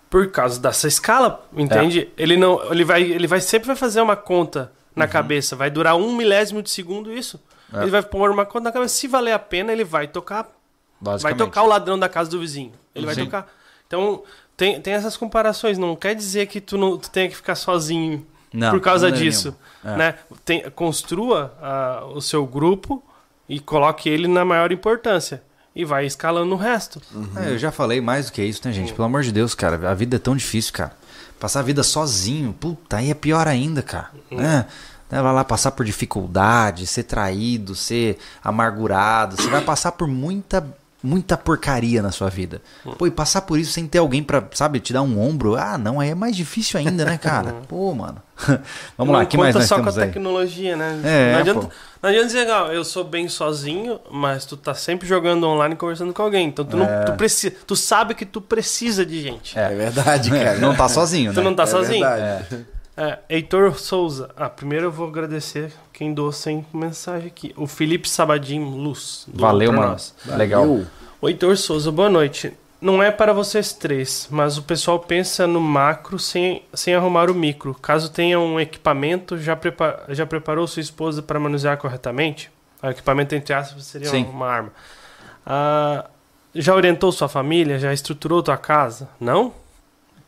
por causa dessa escala, entende? Ele não, ele vai, ele vai sempre vai fazer uma conta na cabeça. Vai durar um milésimo de segundo isso. É. Ele vai pôr uma conta na cabeça. Se valer a pena, ele vai tocar. Vai tocar o ladrão da casa do vizinho. Ele vai Sim. tocar. Então, tem, tem essas comparações. Não quer dizer que tu não tu tenha que ficar sozinho Não, por causa disso. É. Né? Tem- construa ah, o seu grupo e coloque ele na maior importância. E vai escalando o resto. É, eu já falei mais do que isso, né, gente? Pelo amor de Deus, cara. A vida é tão difícil, cara. Passar a vida sozinho, puta, aí é pior ainda, cara. É. Né, Vai lá passar por dificuldade, ser traído, ser amargurado. Você vai passar por muita, muita porcaria na sua vida. Pô, e passar por isso sem ter alguém pra, sabe, te dar um ombro. Ah, não, aí é mais difícil ainda, né, cara? Pô, mano. Vamos lá, não que mais conta nós só com temos a aí? tecnologia, né? É, não, adianta, não adianta dizer, ah, eu sou bem sozinho, mas tu tá sempre jogando online e conversando com alguém. Então tu, não, tu, precisa, tu sabe que tu precisa de gente. É verdade, cara. Não tá sozinho, Tu né? não tá É sozinho. verdade. É, Heitor Souza. Ah, primeiro eu vou agradecer quem doou sem mensagem aqui. O Felipe Sabadim Luz. Valeu, mano. nós. Legal. Valeu. O Heitor Souza, boa noite. Não é para vocês três, mas o pessoal pensa no macro sem, sem arrumar o micro. Caso tenha um equipamento, já, já preparou sua esposa para manusear corretamente? O equipamento, entre aspas, seria Sim. uma arma. Ah, já orientou sua família? Já estruturou tua casa? Não?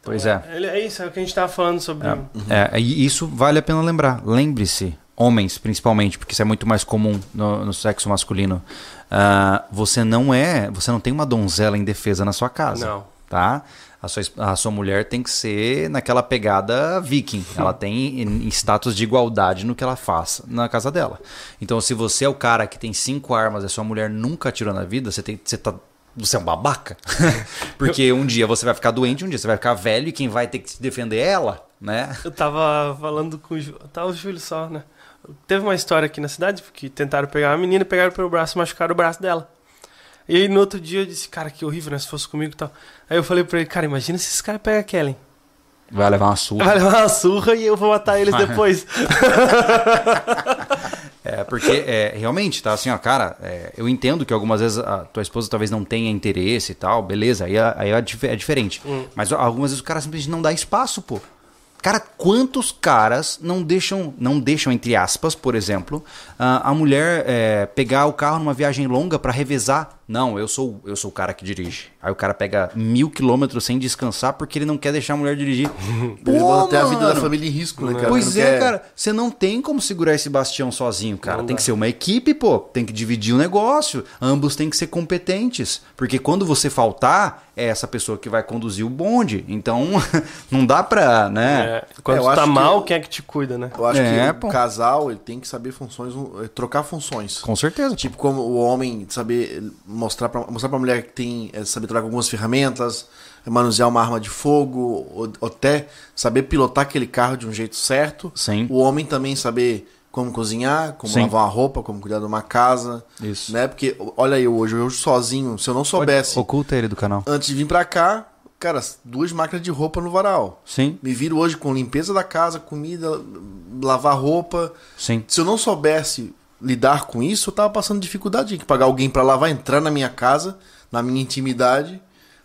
Pois é. Ele- É isso, é o que a gente estava falando sobre. É, e isso vale a pena lembrar. Lembre-se, homens principalmente, porque isso é muito mais comum no, no sexo masculino. ah, você não é, você não tem uma donzela indefesa na sua casa, Não. tá? A sua, a sua mulher tem que ser naquela pegada viking. Ela tem em- em status de igualdade no que ela faz na casa dela. Então, se você é o cara que tem cinco armas e a sua mulher nunca atirou na vida, você tem, você tá você é um babaca. Porque um dia você vai ficar doente, um dia você vai ficar velho e quem vai ter que se defender é ela, né? Eu tava falando com o Ju... Tava o Júlio só, né? Teve uma história aqui na cidade que tentaram pegar uma menina, pegaram pelo braço e machucaram o braço dela. E aí no outro dia eu disse, cara, que horrível, né? Se fosse comigo e tal. Aí eu falei pra ele, cara, imagina se esse cara pega a Kellen. Vai levar uma surra. Vai levar uma surra e eu vou matar eles depois. É, porque é, realmente, tá assim, ó, cara, é, eu entendo que algumas vezes a tua esposa talvez não tenha interesse e tal, beleza, aí, é- aí é, é diferente. Mas ó, algumas vezes o cara simplesmente não dá espaço, pô. Cara, quantos caras não deixam, não deixam entre aspas, por exemplo, a, a mulher é, pegar o carro numa viagem longa pra revezar? Não, eu sou, eu sou o cara que dirige. Aí o cara pega mil quilômetros sem descansar porque ele não quer deixar a mulher dirigir. Eles Pô, botam até a vida da família em risco, né, cara? Pois é, quer- cara. Você não tem como segurar esse bastião sozinho, cara. Não tem dá. que ser uma equipe, pô. Tem que dividir o negócio. Ambos têm que ser competentes. Porque quando você faltar, é essa pessoa que vai conduzir o bonde. Então, não dá pra, né? É, quando É, tu tá acho que- mal, quem é que te cuida, né? Eu acho É, que pô. o casal ele tem que saber funções, um, trocar funções. Com certeza. Tipo, como o homem saber mostrar pra, mostrar pra mulher que tem, é, saber trocar com algumas ferramentas, manusear uma arma de fogo, ou, ou até saber pilotar aquele carro de um jeito certo. Sim. O homem também saber como cozinhar, como Sim. lavar uma roupa, como cuidar de uma casa. Isso. Né? Porque, olha eu hoje, eu sozinho, se eu não soubesse, Oculta ele do canal. antes de vir pra cá, cara, duas máquinas de roupa no varal. Sim, Me viro hoje com limpeza da casa, comida, lavar roupa. sim. Se eu não soubesse lidar com isso, eu tava passando dificuldade. Tinha que pagar alguém pra lavar, entrar na minha casa, na minha intimidade,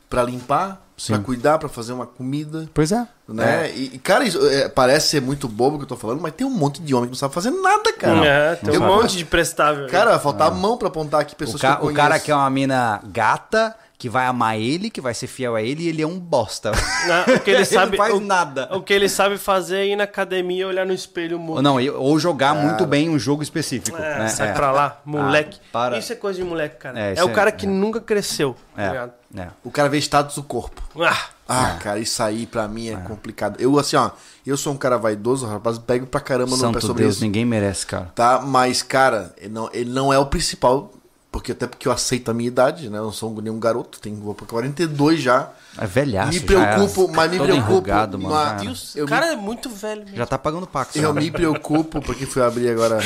pra limpar, Sim. pra cuidar, pra fazer uma comida. Pois é. Né? E, e, cara, isso é, parece ser muito bobo o que eu tô falando, mas tem um monte de homem que não sabe fazer nada, cara. é, tem um monte de prestável. Cara, vai faltar a mão pra apontar aqui O, pessoas ca- que eu o cara que é uma mina gata, que vai amar ele, que vai ser fiel a ele, e ele é um bosta. Né? O que ele sabe. não faz o, nada. O que ele sabe fazer é ir na academia, olhar no espelho Ou mudo. não, ou jogar muito bem um jogo específico. É, né? sai É. pra lá, moleque. para. Isso é coisa de moleque, cara. É, É, o é- cara que nunca cresceu. tá É, ligado? é. O cara vê status do corpo. Ah, Ah, cara, isso aí pra mim é, complicado. Eu, assim, ó, eu sou um cara vaidoso, rapaz, pego pra caramba no pé Santo sobre Deus, isso. ninguém merece, cara. Tá? Mas, cara, ele não, ele não é o principal, porque até porque eu aceito a minha idade, né? Eu não sou nenhum garoto, tenho vou pra 42 já. É velhaço, me já preocupo, era. mas me Todo preocupo. enrugado, mano, já era. Deus, eu o cara é muito velho mesmo. Já tá pagando pax. Eu já. me preocupo, porque fui abrir agora.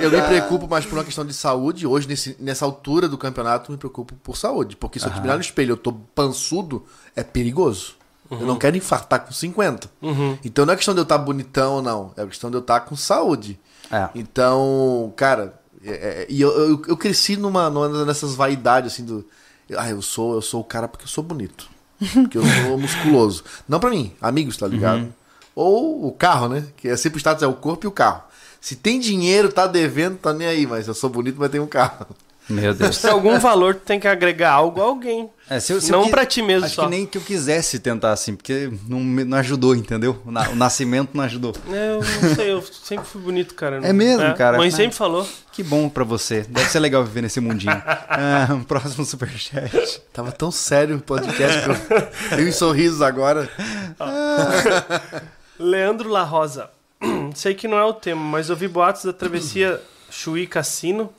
eu me preocupo mais por uma questão de saúde. Hoje, nesse, nessa altura do campeonato, eu me preocupo por saúde. Porque se eu te mirar no espelho eu tô pançudo, é perigoso. Eu não quero infartar com 50. Então não é questão de eu estar bonitão ou não. É questão de eu estar com saúde. É. Então, cara, é- é- e eu, eu, eu cresci numa, numa dessas vaidades assim do. Ah, eu sou, eu sou o cara porque eu sou bonito. Porque eu sou musculoso. Não pra mim, amigos, tá ligado? ou o carro, né? Que é sempre o status é o corpo e o carro. Se tem dinheiro, tá devendo, tá nem aí, mas eu sou bonito, mas tenho um carro. Meu Deus. Se algum valor tu tem que agregar algo a alguém. É, se eu- se não pra ti mesmo Acho só. que nem que eu quisesse tentar assim, porque não, não ajudou, entendeu? O na- o nascimento não ajudou. É, Eu não sei, eu sempre fui bonito, cara. É mesmo, cara? Mãe Ah. sempre falou. Que bom pra você. Deve ser legal viver nesse mundinho. Ah, próximo superchat. Tava tão sério o podcast que eu dei uns sorrisos agora. Leandro La Rosa. Sei que não é o tema, mas ouvi boatos da travessia Chuí Cassino.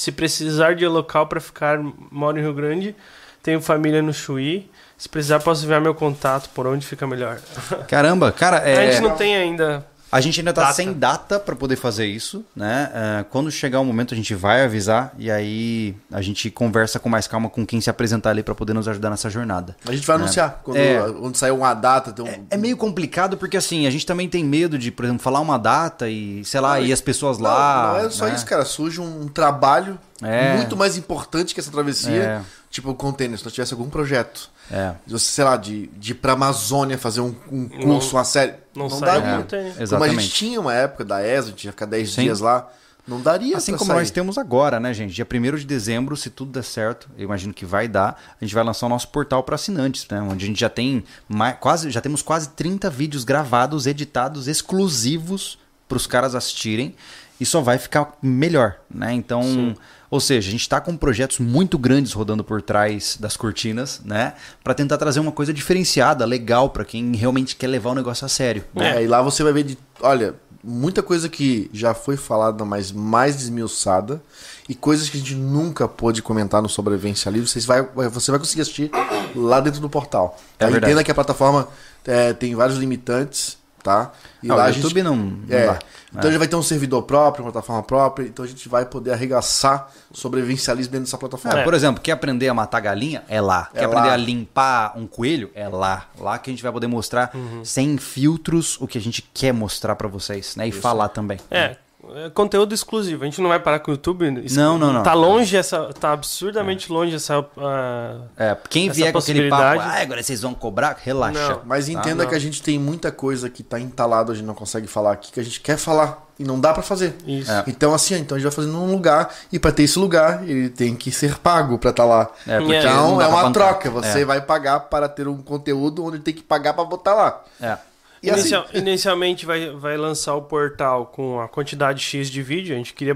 Se precisar de local pra ficar, moro em Rio Grande. Tenho família no Chuí. Se precisar, posso enviar meu contato por onde fica melhor. Caramba, cara, A é, gente não tem ainda. A gente ainda tá Data. sem data pra poder fazer isso, né? Ah, quando chegar o momento a gente vai avisar e aí a gente conversa com mais calma com quem se apresentar ali pra poder nos ajudar nessa jornada. A gente vai anunciar quando, É. onde sair uma data. Tem um... É meio complicado porque assim, a gente também tem medo de, por exemplo, falar uma data e, sei lá, Não, e as pessoas Não, lá. não é só né? isso, cara. Surge um trabalho É. muito mais importante que essa travessia. É. Tipo o container, se nós tivesse algum projeto. É. sei lá, de, de ir pra Amazônia fazer um, um curso, uma série. Não, Não, daria. não tem. Como a Exatamente. gente tinha uma época da ESA, a gente ia ficar 10 Sim. dias lá. Não daria Assim como sair. nós temos agora, né, gente? Dia 1 de dezembro, se tudo der certo, eu imagino que vai dar, a gente vai lançar o nosso portal para assinantes, né? Onde a gente já tem mais, quase, já temos quase 30 vídeos gravados, editados, exclusivos para os caras assistirem e só vai ficar melhor, né? Então, ou seja, a gente está com projetos muito grandes rodando por trás das cortinas, né? Para tentar trazer uma coisa diferenciada, legal para quem realmente quer levar o negócio a sério. né? É, e lá você vai ver de. Olha, muita coisa que já foi falada, mas mais desmiuçada. E coisas que a gente nunca pôde comentar no Sobrevivência Livre, vocês vai, você vai conseguir assistir lá dentro do portal. É. Entenda que a plataforma é, tem vários limitantes, tá? E Não, lá o a gente- YouTube não, não é, dá. então já vai ter um servidor próprio, uma plataforma própria, então a gente vai poder arregaçar sobrevivencialismo dentro dessa plataforma. É, Por exemplo, quer aprender a matar galinha? É lá. É quer aprender lá. a limpar um coelho? É lá. Lá que a gente vai poder mostrar sem filtros o que a gente quer mostrar pra vocês, né? E falar também. É, é conteúdo exclusivo. A gente não vai parar com o YouTube. Não, não, não. Tá longe essa. Tá absurdamente longe essa. ah, É, quem Essa vier com aquele papo, ah, agora vocês vão cobrar, relaxa. Não. Mas Tá? entenda que a gente tem muita coisa que tá entalado, a gente não consegue falar aqui, que a gente quer falar e não dá pra fazer. isso. É. Então assim, então a gente vai fazer num lugar e pra ter esse lugar, ele tem que ser pago pra estar lá. É, É. Então é uma troca, você É. vai pagar para ter um conteúdo onde tem que pagar pra botar lá. É. E assim, Inicial- inicialmente vai, vai lançar o portal com a quantidade X de vídeo. A gente queria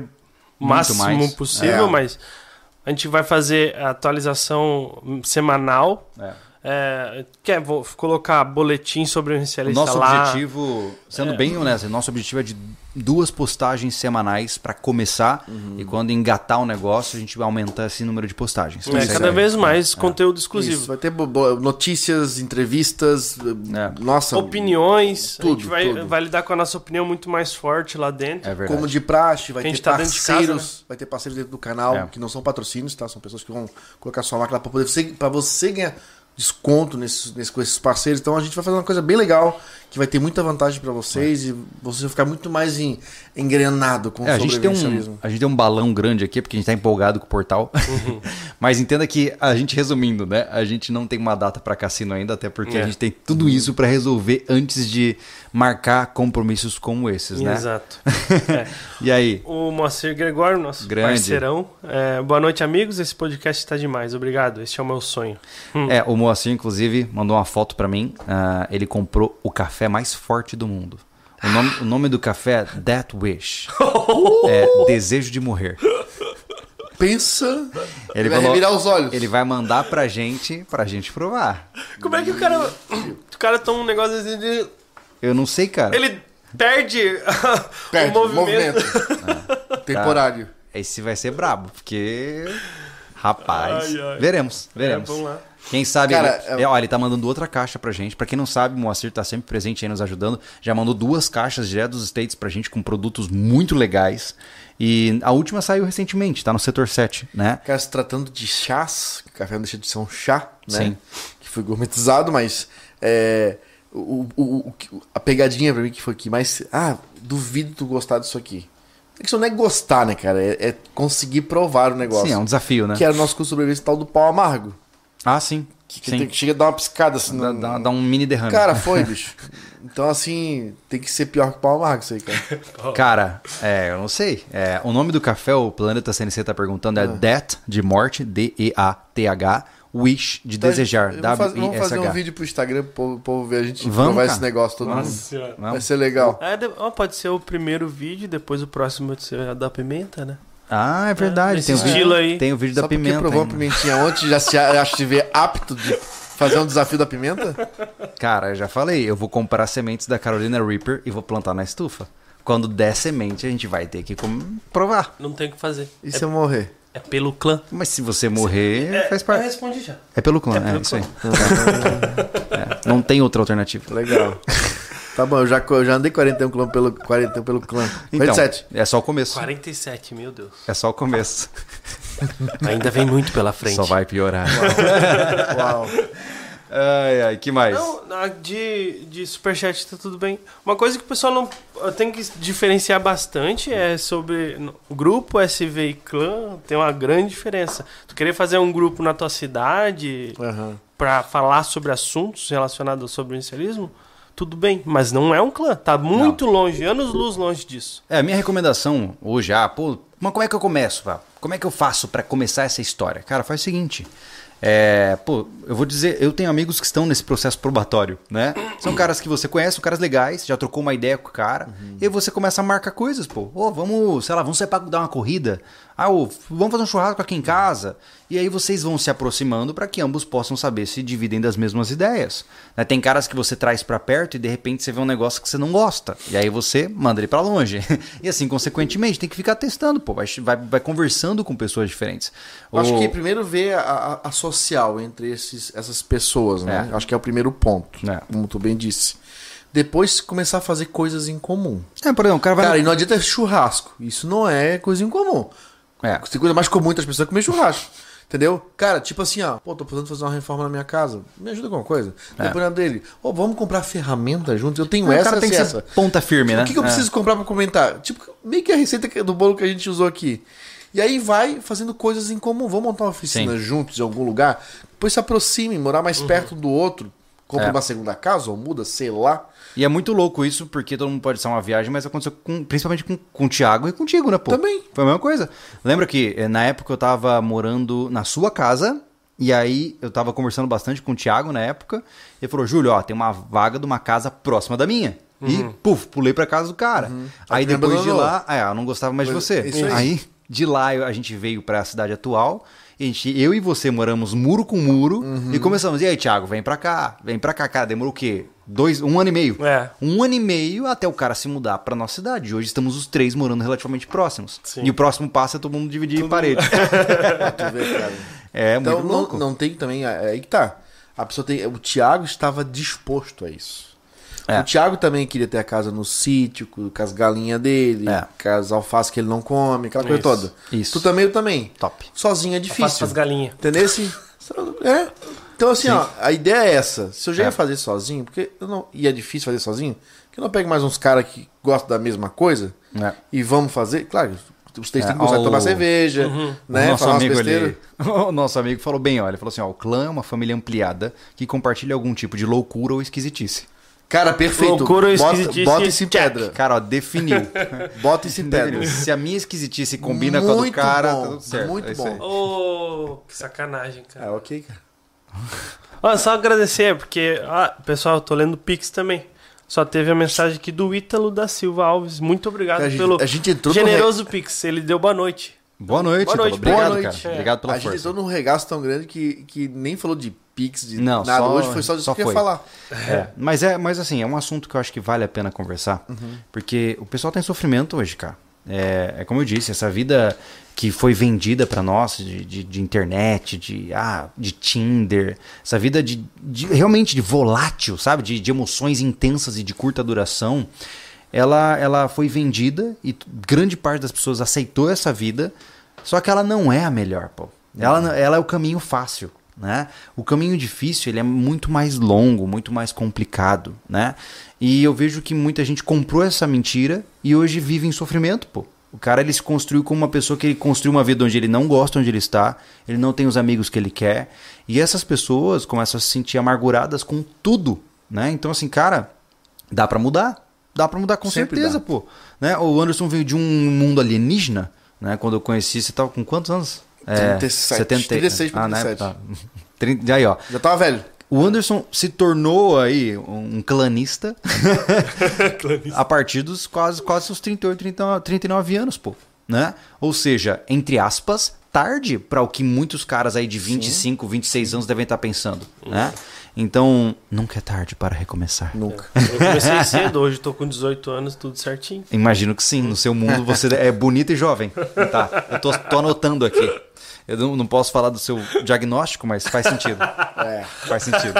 o máximo mais. possível, É. mas a gente vai fazer a atualização semanal. É. É, quer vou colocar boletim sobre o residencialista nosso lá. objetivo, sendo É. bem honesto, nosso objetivo é de duas postagens semanais pra começar e quando engatar o negócio a gente vai aumentar esse número de postagens. É, Isso cada aí. vez mais É. conteúdo isso, exclusivo. vai ter notícias, entrevistas, É. nossa, Opiniões. a Tudo, gente vai, tudo. vai lidar com a nossa opinião muito mais forte lá dentro. É verdade. como de praxe, vai a ter tá dentro de casa, parceiros, vai ter parceiros dentro do canal É. que não são patrocínios, tá? São pessoas que vão colocar sua marca lá para poder você, para você ganhar desconto nesses, nesses, com esses parceiros. Então a gente vai fazer uma coisa bem legal, que vai ter muita vantagem para vocês e você vai ficar muito mais em, engrenado com É, a, o gente tem um, a gente tem um balão grande aqui, porque a gente tá empolgado com o portal. Mas entenda que a gente, resumindo, né? A gente não tem uma data para cassino ainda, até porque É. a gente tem tudo isso para resolver antes de marcar compromissos como esses, né? Exato. É. E aí? O Moacir Gregório, nosso Grande. parceirão. É, boa noite, amigos. Esse podcast está demais. Obrigado. Este é o meu sonho. Hum. É, o Moacir, inclusive, mandou uma foto para mim. Ah, ele comprou o café mais forte do mundo. O nome, o nome do café é Death Wish. é Desejo de Morrer. Pensa, Ele vai falou- revirar os olhos. Ele vai mandar pra gente, pra gente provar. Como é que o cara. O cara toma um negócio assim de. Eu não sei, cara. Ele perde, Perde, o movimento. Temporário. Esse vai ser brabo, porque. Rapaz. Ai, ai. Veremos, É, veremos. vamos lá. Quem sabe. Cara, ele, é- ó, ele tá mandando outra caixa pra gente. Pra quem não sabe, o Moacir tá sempre presente aí nos ajudando. Já mandou duas caixas direto dos States pra gente com produtos muito legais. E a última saiu recentemente, tá no setor 7, né? Cara, se tratando de chás, que o café não deixa de ser um chá, né? Sim. Que foi gourmetizado, mas é, o, o- o a pegadinha pra mim que foi que mais. Ah, duvido tu gostar disso aqui. A questão não é gostar, né, cara? É, é conseguir provar o negócio. Sim, é um desafio, né? Que era o nosso curso de sobrevivência tal do pau amargo. Ah, sim. que Sim. tem- chega a dar uma piscada assim. Dá, no- dá- dá um mini derrame. Cara, foi, bicho. Então, assim, tem que ser pior que o pau amargo isso aí, cara. Cara, é, eu não sei. É, o nome do café, o Planeta CNC tá perguntando, Ah. é Death, de morte, D-E-A-T-H, Wish, de desejar, Então, Vamos fazer, vamos fazer um vídeo pro Instagram pro povo, povo ver a gente Vamos, provar cara. esse negócio todo mundo. Senhora. Vai ser legal. É, pode ser o primeiro vídeo, depois o próximo vai ser a da pimenta, né? Ah, é verdade. Tem, o vídeo, aí. tem o vídeo Só da pimenta. provou uma ainda. pimentinha ontem, já se acha se vê apto de fazer um desafio da pimenta? Cara, eu já falei, eu vou comprar sementes da Carolina Reaper e vou plantar na estufa. Quando der semente, a gente vai ter que provar. Não tem o que fazer. E se eu morrer? É pelo clã. Mas se você morrer, faz Eu parte. respondi já. É pelo clã, É é, pelo isso aí. É, não tem outra alternativa. Legal. Tá bom, eu já, eu já andei 41 km pelo, 41 pelo clã. Então, 47. é só o começo. 47, meu Deus. É só o começo. Ainda vem muito pela frente. Só vai piorar. Uau. Ai, ai, que mais? Não, de, de superchat tá tudo bem. Uma coisa que o pessoal não tem que diferenciar bastante é sobre grupo SV e clã, tem uma grande diferença. Tu querer fazer um grupo na tua cidade Aham. pra falar sobre assuntos relacionados sobre o inicialismo, tudo bem, mas não é um clã, tá muito longe, anos luz longe disso. É, a minha recomendação hoje, ah, pô, mas como é que eu começo, Val? Como é que eu faço pra começar essa história? Cara, faz o seguinte. É, pô, eu vou dizer, eu tenho amigos que estão nesse processo probatório, né? São caras que você conhece, são caras legais, já trocou uma ideia com o cara, e aí você começa a marcar coisas, pô. Ô, vamos, sei lá, vamos sair pra dar uma corrida. Ah, ô, vamos fazer um churrasco aqui em casa. E aí vocês vão se aproximando para que ambos possam saber se dividem das mesmas ideias. né? Tem caras que você traz para perto e de repente você vê um negócio que você não gosta. E aí você manda ele para longe. e assim, consequentemente, tem que ficar testando, pô. Vai, vai, vai conversando com pessoas diferentes. Eu Acho O- que primeiro ver a, a- social entre esses, essas pessoas, né? É. Acho que é o primeiro ponto, É. como tu bem disse. Depois começar a fazer coisas em comum. É, por exemplo, o cara vai. Cara, e não adianta churrasco. Isso não é coisa em comum. É. Tem coisa mais comum entre as pessoas é comer churrasco. Entendeu? Cara, tipo assim, ó, pô, tô precisando fazer uma reforma na minha casa. Me ajuda com alguma coisa? É. Lembrando dele, ô, vamos comprar ferramenta juntos. Eu tenho o essa, cara tem que essa, ponta firme, né? O que, que eu É. preciso comprar pra comentar? Tipo, meio que a receita que- do bolo que a gente usou aqui. E aí vai fazendo coisas em comum. Vamos montar uma oficina Sim. juntos em algum lugar. Depois se aproxime, morar mais perto do outro. Compra É. uma segunda casa ou muda, sei lá. E é muito louco isso, porque todo mundo pode ser uma viagem, mas aconteceu com- principalmente com, com o Thiago e contigo, né, pô? Também. Foi a mesma coisa. Lembra que eh, na época eu tava morando na sua casa, e aí eu tava conversando bastante com o Thiago na época, e ele falou, Júlio, ó, tem uma vaga de uma casa próxima da minha. E, puf, pulei pra casa do cara. Aí Aí depois de lá, é, eu não gostava mais de você. aí. aí, de lá a gente veio pra cidade atual, a gente, eu e você moramos muro com muro, e começamos, e aí, Thiago, vem pra cá, vem pra cá, cara, demorou o quê? Dois, um ano e meio. É. Um ano e meio até o cara se mudar pra nossa cidade. Hoje estamos os três morando relativamente próximos. Sim. E o próximo passo é todo mundo dividir parede. Pra tu ver, cara. é Então muito não, louco. não tem também. É aí que tá. A pessoa tem. O Thiago estava disposto a isso. É. O Thiago também queria ter a casa no sítio, com, as galinhas dele, É. com as alfaces que ele não come, aquela coisa Isso. toda. Isso. Tu também, eu também. Top. Sozinho é Faço difícil. as galinhas. Entendeu? Assim, é. Então, assim, ó, a ideia é essa. Se eu já É. ia fazer sozinho, porque eu não, e é difícil fazer sozinho, que eu não pego mais uns caras que gostam da mesma coisa É. e vamos fazer. Claro, os três É, têm que gostar ó, de tomar o- cerveja, O né? nosso Falar amigo ali, o nosso amigo falou bem, olha, ele falou assim, ó, o clã é uma família ampliada que compartilha algum tipo de loucura ou esquisitice. Cara, perfeito. Loucura ou bota, esquisitice, bota isso em check. pedra. Cara, ó, definiu. Bota isso em pedra. Se a minha esquisitice combina com a do Muito cara, bom, tá tudo certo. muito É bom. Ô, que sacanagem, cara. É, ok, cara. Olha, só agradecer, porque, ah, pessoal, eu tô lendo o Pix também. Só teve a mensagem aqui do Ítalo da Silva Alves. Muito obrigado A gente- pelo a gente entrou no generoso Pix. Ele deu boa noite. Boa noite, Boa noite. Obrigado, boa noite. cara. É. Obrigado pela a gente força. entrou num regaço tão grande que, que nem falou de Pix, de Não, nada. só- Hoje foi só disso só que eu ia falar. É, mas é, mas assim, é um assunto que eu acho que vale a pena conversar, porque o pessoal tá em sofrimento hoje, cara. É, é como eu disse, essa vida que foi vendida pra nós de, de, de internet, de ah, de Tinder, essa vida de, de- realmente de volátil, sabe, de, de emoções intensas e de curta duração, ela ela foi vendida e grande parte das pessoas aceitou essa vida, só que ela não é a melhor, pô. Ela, ela é o caminho fácil, né? O caminho difícil ele é muito mais longo, muito mais complicado, né? E eu vejo que muita gente comprou essa mentira e hoje vive em sofrimento, pô. O cara ele se construiu como uma pessoa que ele construiu uma vida onde ele não gosta onde ele está, ele não tem os amigos que ele quer, e essas pessoas começam a se sentir amarguradas com tudo, né? Então assim, cara, dá pra mudar. Dá pra mudar com Sempre certeza, dá. pô. Né? O Anderson veio de um mundo alienígena, né? Quando eu conheci, você tava com quantos anos? 37, 36 pra ah, né? 37. Tá. Trinta- Aí, ó. Já tava velho. O Anderson se tornou aí um clanista a partir dos quase, quase os 38, 39, 39 anos, pô. Né? Ou seja, entre aspas, tarde para o que muitos caras aí de 25, 26 anos devem estar pensando, né? Então, nunca é tarde para recomeçar. Nunca. Eu comecei cedo, hoje tô com 18 anos, tudo certinho. Imagino que sim, no seu mundo você é bonito e jovem. Tá, eu tô, tô anotando aqui. Eu não, não posso falar do seu diagnóstico, mas faz sentido. É. Faz sentido.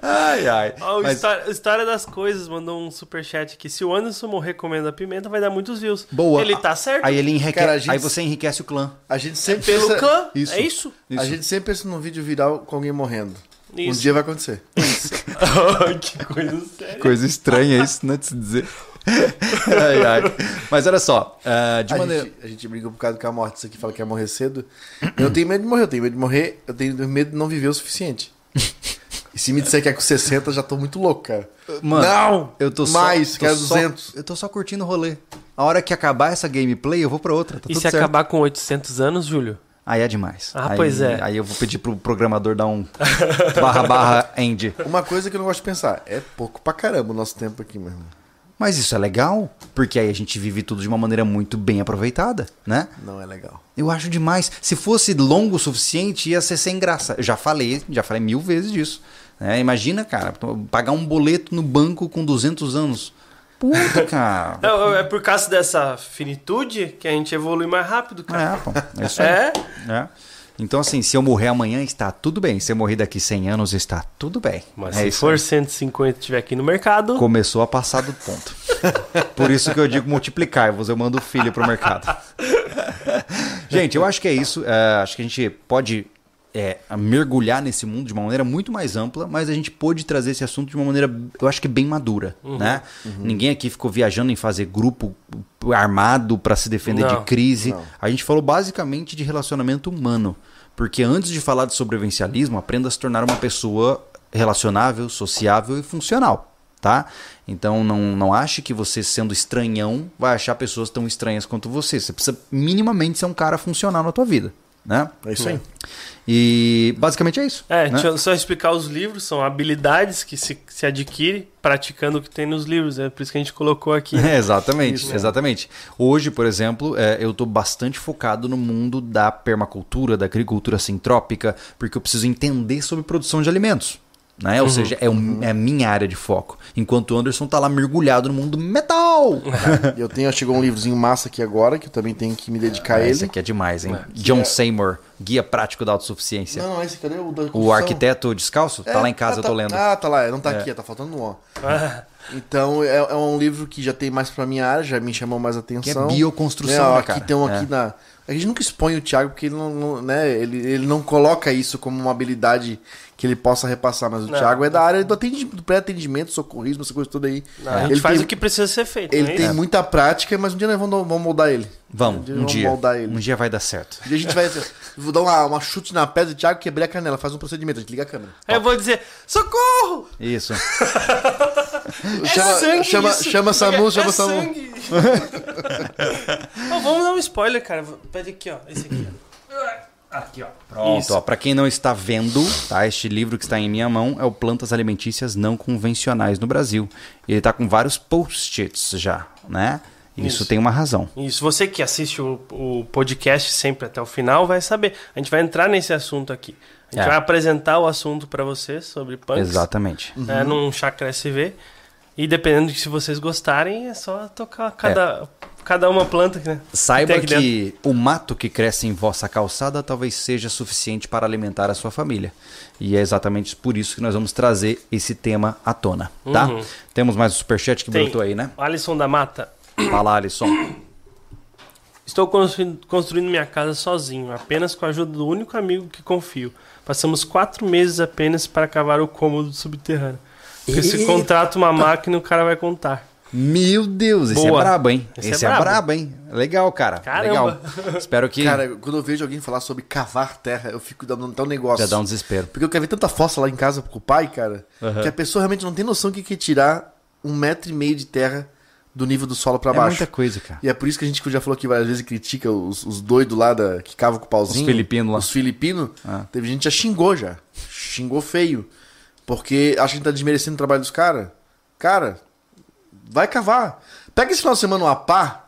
Ai, ai. Ó, o Mas- História, História das Coisas mandou um superchat aqui. Se o Anderson morrer comendo a pimenta, vai dar muitos views. Boa. Ele tá certo. Aí ele enriquece, Cara, a gente- aí você enriquece o clã. A gente sempre Pelo pensa- clã, Isso. é isso? A gente sempre pensa num vídeo viral com alguém morrendo. Um Isso. dia vai acontecer. que coisa séria. Coisa estranha isso, né, de se dizer. ai, ai. Mas olha só, ah, de a, maneira... gente, a gente briga por causa do que a morte, isso aqui fala que ia morrer cedo. Eu não tenho medo de morrer, eu tenho medo de morrer, eu tenho medo de não viver o suficiente. E se me disser que é com 60, eu já tô muito louco, cara. Mano, não! eu tô mais, só, quero tô só- 200. eu tô só curtindo o rolê. A hora que acabar essa gameplay, eu vou pra outra. Tá E tudo se certo. acabar com 800 anos, Júlio? Aí é demais. Ah, Aí- pois é. Aí eu vou pedir pro programador dar um barra barra end. Uma coisa que eu não gosto de pensar, é pouco pra caramba o nosso tempo aqui, meu irmão. Mas isso é legal, porque aí a gente vive tudo de uma maneira muito bem aproveitada, né? Não é legal. Eu acho demais. Se fosse longo o suficiente, ia ser sem graça. Eu já falei, já falei mil vezes disso. né? Imagina, cara, pagar um boleto no banco com 200 anos. Puta, cara. É, é por causa dessa finitude que a gente evolui mais rápido, cara. É, pô. É isso aí. É? É. Então, assim, se eu morrer amanhã, está tudo bem. Se eu morrer daqui 100 anos, está tudo bem. Mas é se for aí. 150 e estiver aqui no mercado, Começou a passar do ponto. Por isso que eu digo multiplicar-vos, eu mando o filho pro mercado. gente, eu acho que é isso. É, acho que a gente pode é, mergulhar nesse mundo de uma maneira muito mais ampla, mas a gente pôde trazer esse assunto de uma maneira, eu acho que bem madura, né? Ninguém aqui ficou viajando em fazer grupo armado para se defender Não, de crise. não. A gente falou basicamente de relacionamento humano. Porque antes de falar de sobrevivencialismo, aprenda a se tornar uma pessoa relacionável, sociável e funcional. Tá? Então não, não ache que você sendo estranhão vai achar pessoas tão estranhas quanto você. Você precisa minimamente ser um cara funcional na tua vida. Né? É isso aí. E basicamente é isso. É, né? deixa eu só explicar os livros, são habilidades que se, se adquire praticando o que tem nos livros, é por isso que a gente colocou aqui. É, exatamente, Isso. exatamente. Hoje, por exemplo, é, eu estou bastante focado no mundo da permacultura, da agricultura sintrópica, porque eu preciso entender sobre produção de alimentos. Né? Ou seja, é, um- é a minha área de foco. Enquanto o Anderson tá lá mergulhado no mundo metal. Eu tenho, chegou um livrozinho massa aqui agora, que eu também tenho que me dedicar a Ah, ele. Esse aqui é demais, hein? É. John é- Seymour, Guia Prático da Autossuficiência. Não, não, esse cadê o da o arquiteto descalço? É, tá lá em casa, ah, eu tô tá- lendo. Ah, tá lá, não tá aqui, tá faltando um ó. Então é, é um livro que já tem mais pra minha área, já me chamou mais atenção. Que é bioconstrução, Né, ó, né, aqui cara? tem um aqui É. na. A gente nunca expõe o Thiago porque ele não, não- né, ele, ele não coloca isso como uma habilidade que ele possa repassar, mas o Não. Thiago é da área do, do pré-atendimento, socorrismo, essa coisa toda aí. não, a gente Ele faz tem- o que precisa ser feito. Ele né? tem muita prática, mas um dia nós vamos, vamos moldar ele. Vamos, um vamos dia. moldar ele. Um dia vai dar certo. Um dia a gente vai. Vou dar uma, uma chute na pedra do Thiago, quebrei a canela, faz um procedimento, a gente liga a câmera. Aí eu vou dizer, socorro! Isso. chama, é sangue chama, isso. chama Samu, é chama é Samu. sangue. Ó, vamos dar um spoiler, cara. Pede aqui, ó. Esse aqui, ó. Aqui, ó. Pronto, Isso. ó, pra quem não está vendo, tá? Este livro que está em minha mão é o Plantas Alimentícias Não Convencionais no Brasil. Ele tá com vários post-its já, né? Isso, Isso. tem uma razão. Isso, você que assiste o, o podcast sempre até o final vai saber. A gente vai entrar nesse assunto aqui. A gente É. vai apresentar o assunto pra vocês sobre punks. Exatamente. É, num Chakra SV. E dependendo de se vocês gostarem, é só tocar cada, cada uma planta, né? Saiba aqui que o mato que cresce em vossa calçada talvez seja suficiente para alimentar a sua família. E é exatamente por isso que nós vamos trazer esse tema à tona, tá? Uhum. Temos mais um superchat que Tem. brotou aí, né? Alisson da Mata. Fala, Alisson. Estou construindo, construindo minha casa sozinho, apenas com a ajuda do único amigo que confio. Passamos quatro meses apenas para cavar o cômodo subterrâneo. Porque se contrata uma máquina, o cara vai contar. Meu Deus, esse Boa. é brabo, hein? Esse Esse, é é, brabo. brabo, hein? Legal, cara. Caramba. Legal. Espero que Cara, quando eu vejo alguém falar sobre cavar terra, eu fico dando até um negócio. já dá um desespero. Porque eu quero ver tanta fossa lá em casa com o pai, cara, Aham. que a pessoa realmente não tem noção do que que é tirar um metro e meio de terra do nível do solo pra É baixo. muita coisa, cara. E é por isso que a gente já falou aqui várias vezes e critica os, os doidos lá da, que cavam com o pauzinho. Os filipinos lá. Os filipinos. Ah. Teve gente que já xingou já. Xingou feio. Porque acha que a gente tá desmerecendo o trabalho dos caras. Cara, vai cavar. Pega esse final de semana uma pá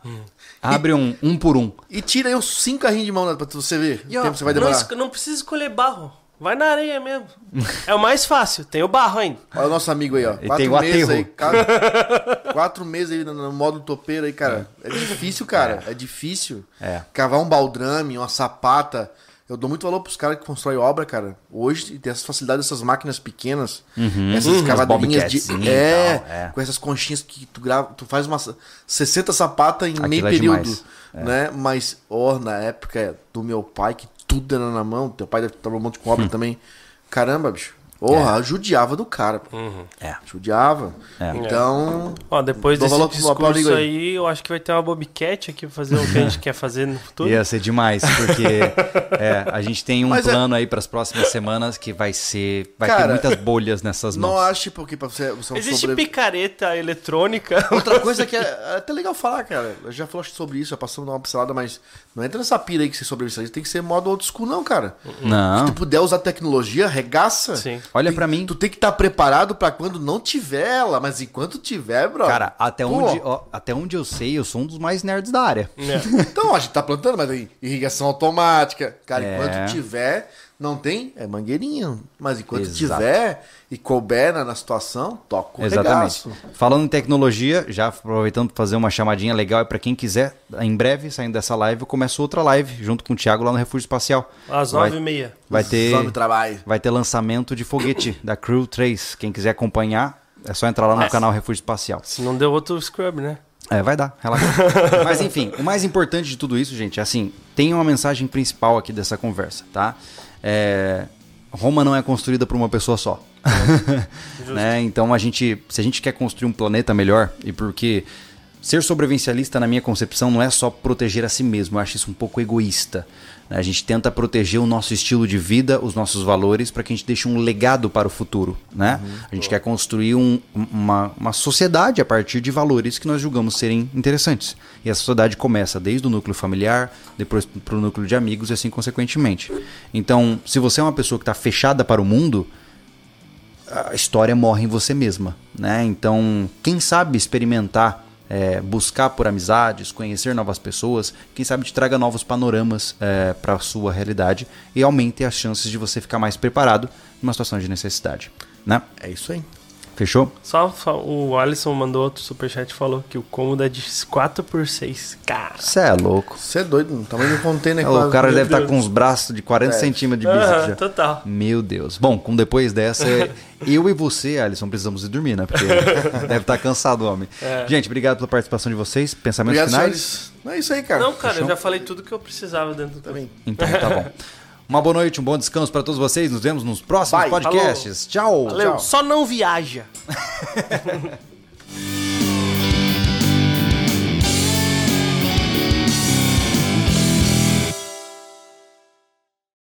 Abre um um por um. e tira aí uns cinco carrinhos de mão pra você ver E, o ó, tempo que você vai não, demorar. es- não precisa escolher barro. Vai na areia mesmo. é o mais fácil. Tem o barro ainda. Olha o nosso amigo aí, ó. Ele Quatro tem o meses aterro. aí. Quatro, quatro meses aí no, modo topeiro aí, cara. É, difícil, cara. É. difícil. É. Cavar um baldrame, uma sapata. Eu dou muito valor pros caras que constroem obra, cara. Hoje tem essa facilidade dessas máquinas pequenas. Essas cavadeirinhas de. bobcatzinhas e É, tal, é. Com essas conchinhas que tu grava. Tu faz uma 60 sapatas em Aquilo meio é período. demais. Né? Mas, ó, na época do meu pai, que tudo era na mão. Teu pai deve trabalhar um monte com Hum. obra também. Caramba, bicho. Porra, judiava do cara. pô. É. Judiava. É. Então. Ó, depois Dou desse valor discurso aí. aí, eu acho que vai ter uma Bobcat aqui pra fazer o que a gente quer fazer no futuro. Ia ser demais, porque é, a gente tem um Mas é- plano aí para as próximas semanas que vai ser. Vai ter Cara, muitas bolhas nessas mãos. Não ache porque pra você, você é Existe sobre- picareta eletrônica. Outra coisa que é, é até legal falar, cara. Eu já falou sobre isso, já passamos uma pincelada, mas não entra nessa pira aí que você sobrevive. Tem que ser modo old school, não, cara. Não. Se tu puder usar tecnologia, regaça. Sim. Olha pra mim. Tu tem que estar preparado pra quando não tiver ela, mas enquanto tiver, bro. Cara, até Pô, onde, ó, até onde eu sei, eu sou um dos mais nerds da área. É. Então, a gente tá plantando, mas aí, irrigação automática. Cara, É. enquanto tiver, não tem, é mangueirinha. Mas enquanto Exato. tiver e couber na, na situação, toca o Exatamente. regaço. Falando em tecnologia, já aproveitando para fazer uma chamadinha legal é para quem quiser, em breve, saindo dessa live, eu começo outra live junto com o Thiago lá no Refúgio Espacial. Às Vai- nove e meia. Vai ter, vai ter lançamento de foguete da Crew 3. Quem quiser acompanhar, é só entrar lá no canal Refúgio Espacial. Se não deu outro scrub, né? É, vai dar, relaxa. Mas enfim, o mais importante de tudo isso, gente, é assim, tem uma mensagem principal aqui dessa conversa, tá? É, Roma não é construída por uma pessoa só. né? Então a gente, se a gente quer construir um planeta melhor, e porque ser sobrevivencialista na minha concepção não é só proteger a si mesmo, eu acho isso um pouco egoísta. Né? A gente tenta proteger o nosso estilo de vida, os nossos valores, para que a gente deixe um legado para o futuro. Né? a gente quer construir um- uma, uma sociedade a partir de valores que nós julgamos serem interessantes. E a sociedade começa desde o núcleo familiar, depois para o núcleo de amigos e assim consequentemente. Então, se você é uma pessoa que está fechada para o mundo, a história morre em você mesma, né? Então, quem sabe experimentar, é, buscar por amizades, conhecer novas pessoas, quem sabe te traga novos panoramas para a sua realidade e aumente as chances de você ficar mais preparado numa situação de necessidade, né? É isso aí. Fechou? Só, só o Alisson mandou outro superchat e falou que o cômodo é de 4 por 6 Cara. Você é louco. Você é doido, no tamanho de container o quase. cara meu deve estar Deus. com os braços de 40 É. centímetros de bíceps já. total. Meu Deus. Bom, com depois dessa, eu e você, Alisson, precisamos ir dormir, né? Porque deve estar cansado o homem. É. Gente, obrigado pela participação de vocês. Pensamentos Obrigado, finais? senhores. Não é isso aí, cara. Não, cara, eu Fechou? já falei tudo que eu precisava dentro do Também. Então tá bom. Uma boa noite, um bom descanso para todos vocês. Nos vemos nos próximos Bye. podcasts. Tchau. Valeu, Tchau. só não viaja.